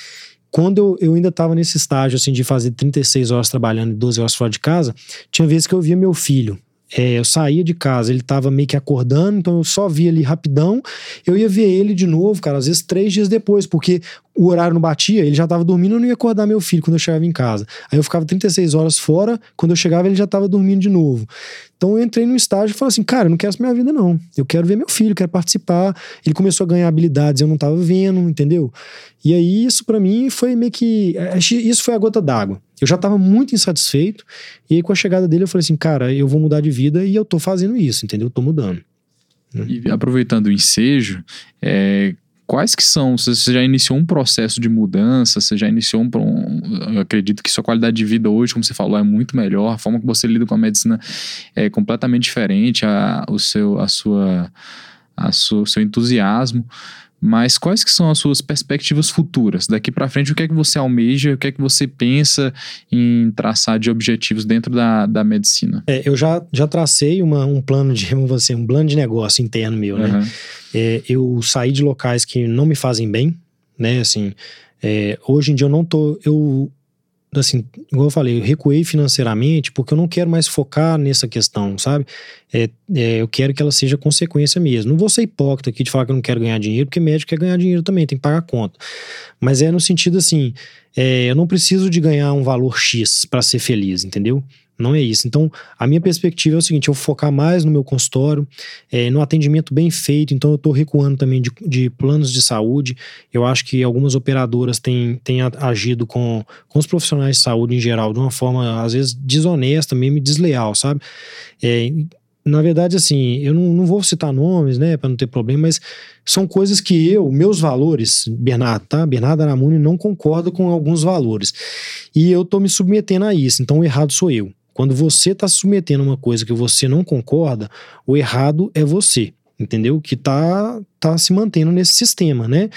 Quando eu, eu ainda estava nesse estágio, assim, de fazer 36 horas trabalhando e 12 horas fora de casa, tinha vezes que eu via meu filho é, eu saía de casa, ele tava meio que acordando, então eu só via ali rapidão. Eu ia ver ele de novo, cara, às vezes três dias depois, porque o horário não batia, ele já tava dormindo, eu não ia acordar meu filho quando eu chegava em casa. Aí eu ficava 36 horas fora, quando eu chegava ele já tava dormindo de novo. Então eu entrei no estágio e falei assim, cara, eu não quero essa minha vida não. Eu quero ver meu filho, quero participar. Ele começou a ganhar habilidades, eu não tava vendo, entendeu? E aí isso para mim foi meio que isso foi a gota d'água. Eu já estava muito insatisfeito, e aí com a chegada dele eu falei assim, cara, eu vou mudar de vida e eu tô fazendo isso, entendeu? Eu tô mudando. E aproveitando o ensejo, é, quais que são? Você já iniciou um processo de mudança? Você já iniciou um, um, Eu acredito que sua qualidade de vida hoje, como você falou, é muito melhor. A forma que você lida com a medicina é completamente diferente. A, o seu, a sua, a sua, seu entusiasmo. Mas quais que são as suas perspectivas futuras? Daqui para frente, o que é que você almeja, o que é que você pensa em traçar de objetivos dentro da, da medicina? É, eu já, já tracei uma, um plano de, você, um plano de negócio interno meu, né? Uhum. É, eu saí de locais que não me fazem bem, né? Assim, é, hoje em dia eu não tô, eu assim, igual eu falei, eu recuei financeiramente porque eu não quero mais focar nessa questão, sabe? É, é, eu quero que ela seja consequência mesmo. Não vou ser hipócrita aqui de falar que eu não quero ganhar dinheiro, porque médico quer ganhar dinheiro também, tem que pagar conta. Mas é no sentido assim, é, eu não preciso de ganhar um valor X para ser feliz, entendeu? Não é isso. Então, a minha perspectiva é o seguinte: eu focar mais no meu consultório, é, no atendimento bem feito. Então, eu estou recuando também de, de, planos de saúde. Eu acho que algumas operadoras têm, têm agido com, com os profissionais de saúde em geral de uma forma, às vezes, desonesta, mesmo desleal, sabe? É, na verdade, assim, eu não, não vou citar nomes, né, para não ter problema, mas são coisas que eu, meus valores, Bernardo, tá? Bernardo Aramuni não concorda com alguns valores. E eu tô me submetendo a isso, então o errado sou eu. Quando você está submetendo uma coisa que você não concorda, o errado é você entendeu? Que tá, tá se mantendo nesse sistema, né?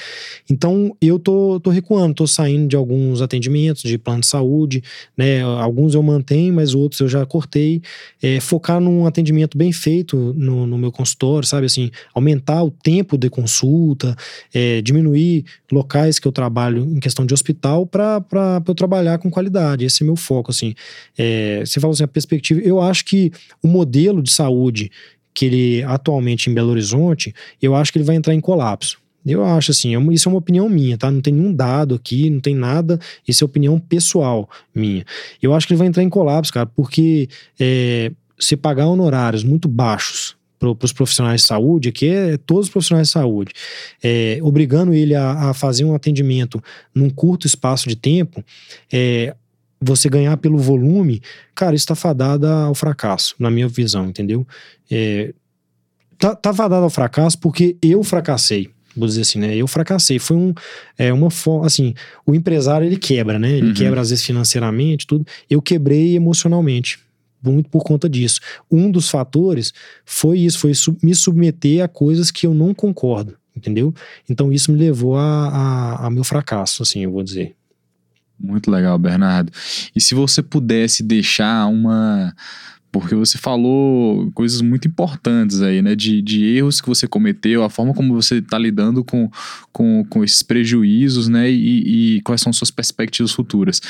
Então, eu tô, tô recuando, tô saindo de alguns atendimentos de plano de saúde, né? Alguns eu mantenho, mas outros eu já cortei. É, focar num atendimento bem feito no, no, meu consultório, sabe? Assim, aumentar o tempo de consulta, é, diminuir locais que eu trabalho em questão de hospital para eu trabalhar com qualidade. Esse é meu foco, assim. É, você fala assim, a perspectiva... Eu acho que o modelo de saúde que ele atualmente em Belo Horizonte, eu acho que ele vai entrar em colapso. Eu acho assim, é isso é uma opinião minha, tá? Não tem nenhum dado aqui, não tem nada. Isso é opinião pessoal minha. Eu acho que ele vai entrar em colapso, cara, porque é, se pagar honorários muito baixos para os profissionais de saúde, que é todos os profissionais de saúde, é, obrigando ele a, a, fazer um atendimento num curto espaço de tempo, é, você ganhar pelo volume, cara, isso tá fadada ao fracasso, na minha visão, entendeu? É, tá, tá fadada ao fracasso porque eu fracassei vou dizer assim, né? Eu fracassei. Foi um, é, uma forma, assim, o empresário ele quebra, né? Ele uhum. quebra às vezes financeiramente, tudo. Eu quebrei emocionalmente, muito por conta disso. Um dos fatores foi isso, foi me submeter a coisas que eu não concordo, entendeu? Então isso me levou a, a, a meu fracasso, assim, eu vou dizer. Muito legal, Bernardo. E se você pudesse deixar uma porque você falou coisas muito importantes aí, né? De, de erros que você cometeu, a forma como você está lidando com, com, com esses prejuízos, né? E, e, quais são suas perspectivas futuras.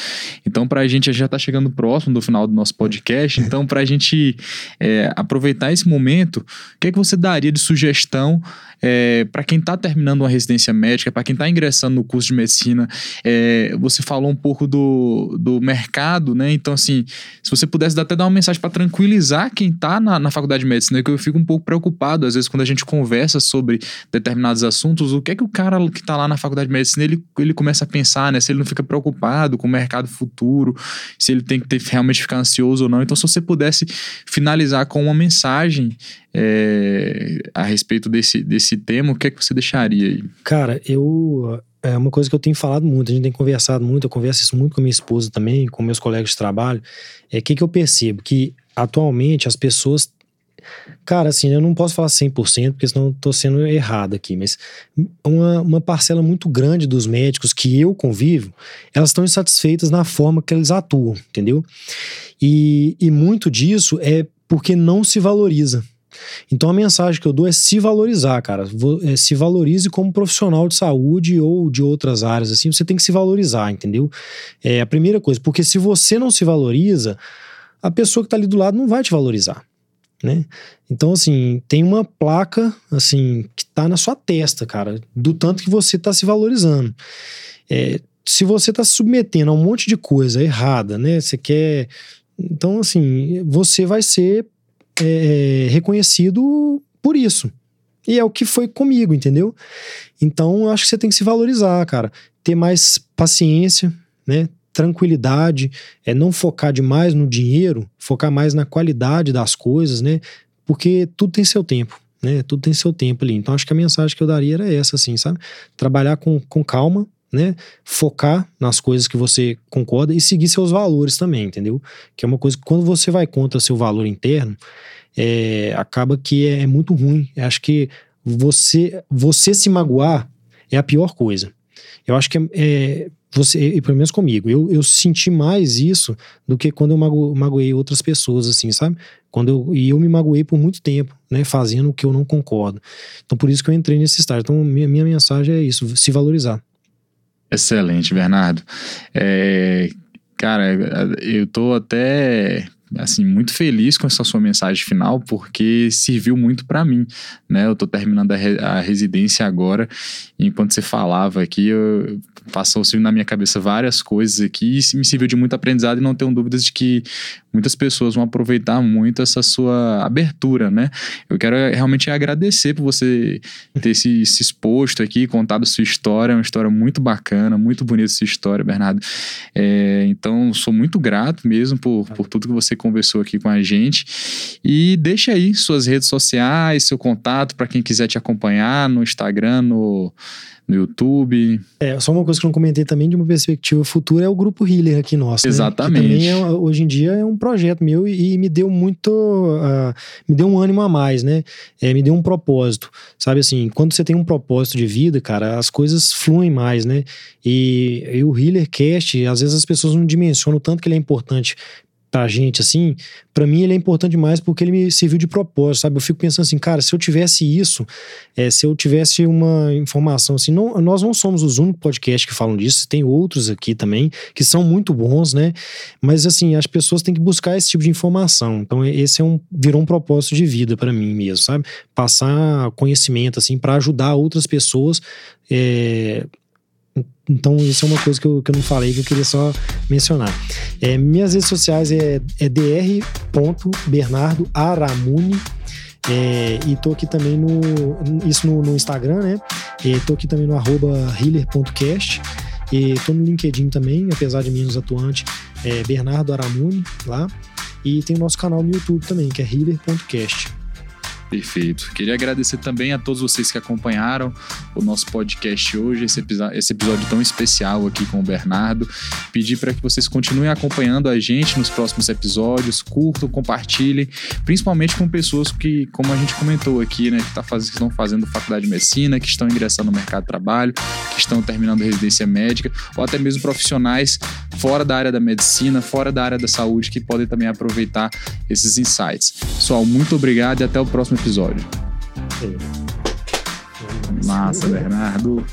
Então, para a gente já está chegando próximo do final do nosso podcast, então, para a gente é, aproveitar esse momento, o que é que você daria de sugestão é, para quem está terminando uma residência médica, para quem está ingressando no curso de medicina? É, você falou um pouco do, do mercado, né? Então, assim, se você pudesse até dar uma mensagem para tranquilizar quem está na, na faculdade de medicina, que eu fico um pouco preocupado, às vezes, quando a gente conversa sobre determinados assuntos, o que é que o cara que está lá na faculdade de medicina, ele, ele começa a pensar, né? Se ele não fica preocupado com o mercado futuro, se ele tem que ter, realmente ficar ansioso ou não. Então, se você pudesse finalizar com uma mensagem é, a respeito desse, desse tema, o que é que você deixaria aí? Cara, eu é uma coisa que eu tenho falado muito, a gente tem conversado muito, eu converso isso muito com minha esposa também, com meus colegas de trabalho. É que que eu percebo que atualmente as pessoas Cara, assim, eu não posso falar 100%, porque senão tô sendo errado aqui, mas uma, uma parcela muito grande dos médicos que eu convivo, elas estão insatisfeitas na forma que eles atuam, entendeu? E, e muito disso é porque não se valoriza. Então a mensagem que eu dou é se valorizar, cara. É, se valorize como profissional de saúde ou de outras áreas, assim, você tem que se valorizar, entendeu? É a primeira coisa, porque se você não se valoriza, a pessoa que tá ali do lado não vai te valorizar. Né? Então, assim, tem uma placa, assim, que tá na sua testa, cara, do tanto que você tá se valorizando. É, se você tá se submetendo a um monte de coisa errada, né? Você quer. Então, assim, você vai ser é, reconhecido por isso. E é o que foi comigo, entendeu? Então, eu acho que você tem que se valorizar, cara. Ter mais paciência, né? Tranquilidade, é não focar demais no dinheiro, focar mais na qualidade das coisas, né? Porque tudo tem seu tempo, né? Tudo tem seu tempo ali. Então, acho que a mensagem que eu daria era essa, assim, sabe? Trabalhar com, com calma, né? Focar nas coisas que você concorda e seguir seus valores também, entendeu? Que é uma coisa que quando você vai contra seu valor interno, é, acaba que é, é muito ruim. Eu acho que você, você se magoar é a pior coisa. Eu acho que é, é você, e pelo menos comigo, eu, eu senti mais isso do que quando eu mago, magoei outras pessoas, assim, sabe? Quando eu, e eu me magoei por muito tempo, né? Fazendo o que eu não concordo. Então, por isso que eu entrei nesse estágio. Então, minha, minha mensagem é isso: se valorizar. Excelente, Bernardo. É, cara, eu tô até assim, muito feliz com essa sua mensagem final, porque serviu muito para mim, né? Eu tô terminando a, re a, residência agora, enquanto você falava aqui, eu, passou na minha cabeça várias coisas aqui, e me serviu de muito aprendizado, e não tenho dúvidas de que muitas pessoas vão aproveitar muito essa sua abertura, né? Eu quero realmente agradecer por você ter se, se exposto aqui, contado sua história, é uma história muito bacana, muito bonita sua história, Bernardo. É, então, sou muito grato mesmo por, por tudo que você conversou aqui com a gente. E deixa aí suas redes sociais, seu contato para quem quiser te acompanhar no Instagram, no no YouTube. É, só uma coisa que eu não comentei também de uma perspectiva futura é o grupo Healer aqui nosso. Exatamente. Né? também é, hoje em dia é um projeto meu e, e me deu muito. Uh, me deu um ânimo a mais, né? É, me deu um propósito. Sabe assim, quando você tem um propósito de vida, cara, as coisas fluem mais, né? E, e o Healer Cast, às vezes as pessoas não dimensionam o tanto que ele é importante pra gente, assim, para mim ele é importante demais porque ele me serviu de propósito, sabe? Eu fico pensando assim, cara, se eu tivesse isso, é, se eu tivesse uma informação assim, não, nós não somos os únicos podcasts que falam disso, tem outros aqui também que são muito bons, né? Mas assim, as pessoas têm que buscar esse tipo de informação. Então esse é um virou um propósito de vida para mim mesmo, sabe? Passar conhecimento assim para ajudar outras pessoas é, então, isso é uma coisa que eu, que eu não falei, que eu queria só mencionar. É, minhas redes sociais é, é dr.bernardoaramuni. É, e tô aqui também no. Isso no, no Instagram, né? E tô aqui também no arroba healer.cast. E tô no LinkedIn também, apesar de menos atuante, é Bernardo Aramuni lá. E tem o nosso canal no YouTube também, que é healer.cast. Perfeito. Queria agradecer também a todos vocês que acompanharam o nosso podcast hoje, esse, esse episódio tão especial aqui com o Bernardo. Pedir para que vocês continuem acompanhando a gente nos próximos episódios, curtam, compartilhem, principalmente com pessoas que, como a gente comentou aqui, né, que, tá faz, que estão fazendo faculdade de medicina, que estão ingressando no mercado de trabalho, que estão terminando residência médica, ou até mesmo profissionais fora da área da medicina, fora da área da saúde, que podem também aproveitar esses insights. Pessoal, muito obrigado e até o próximo episódio. Massa, Bernardo.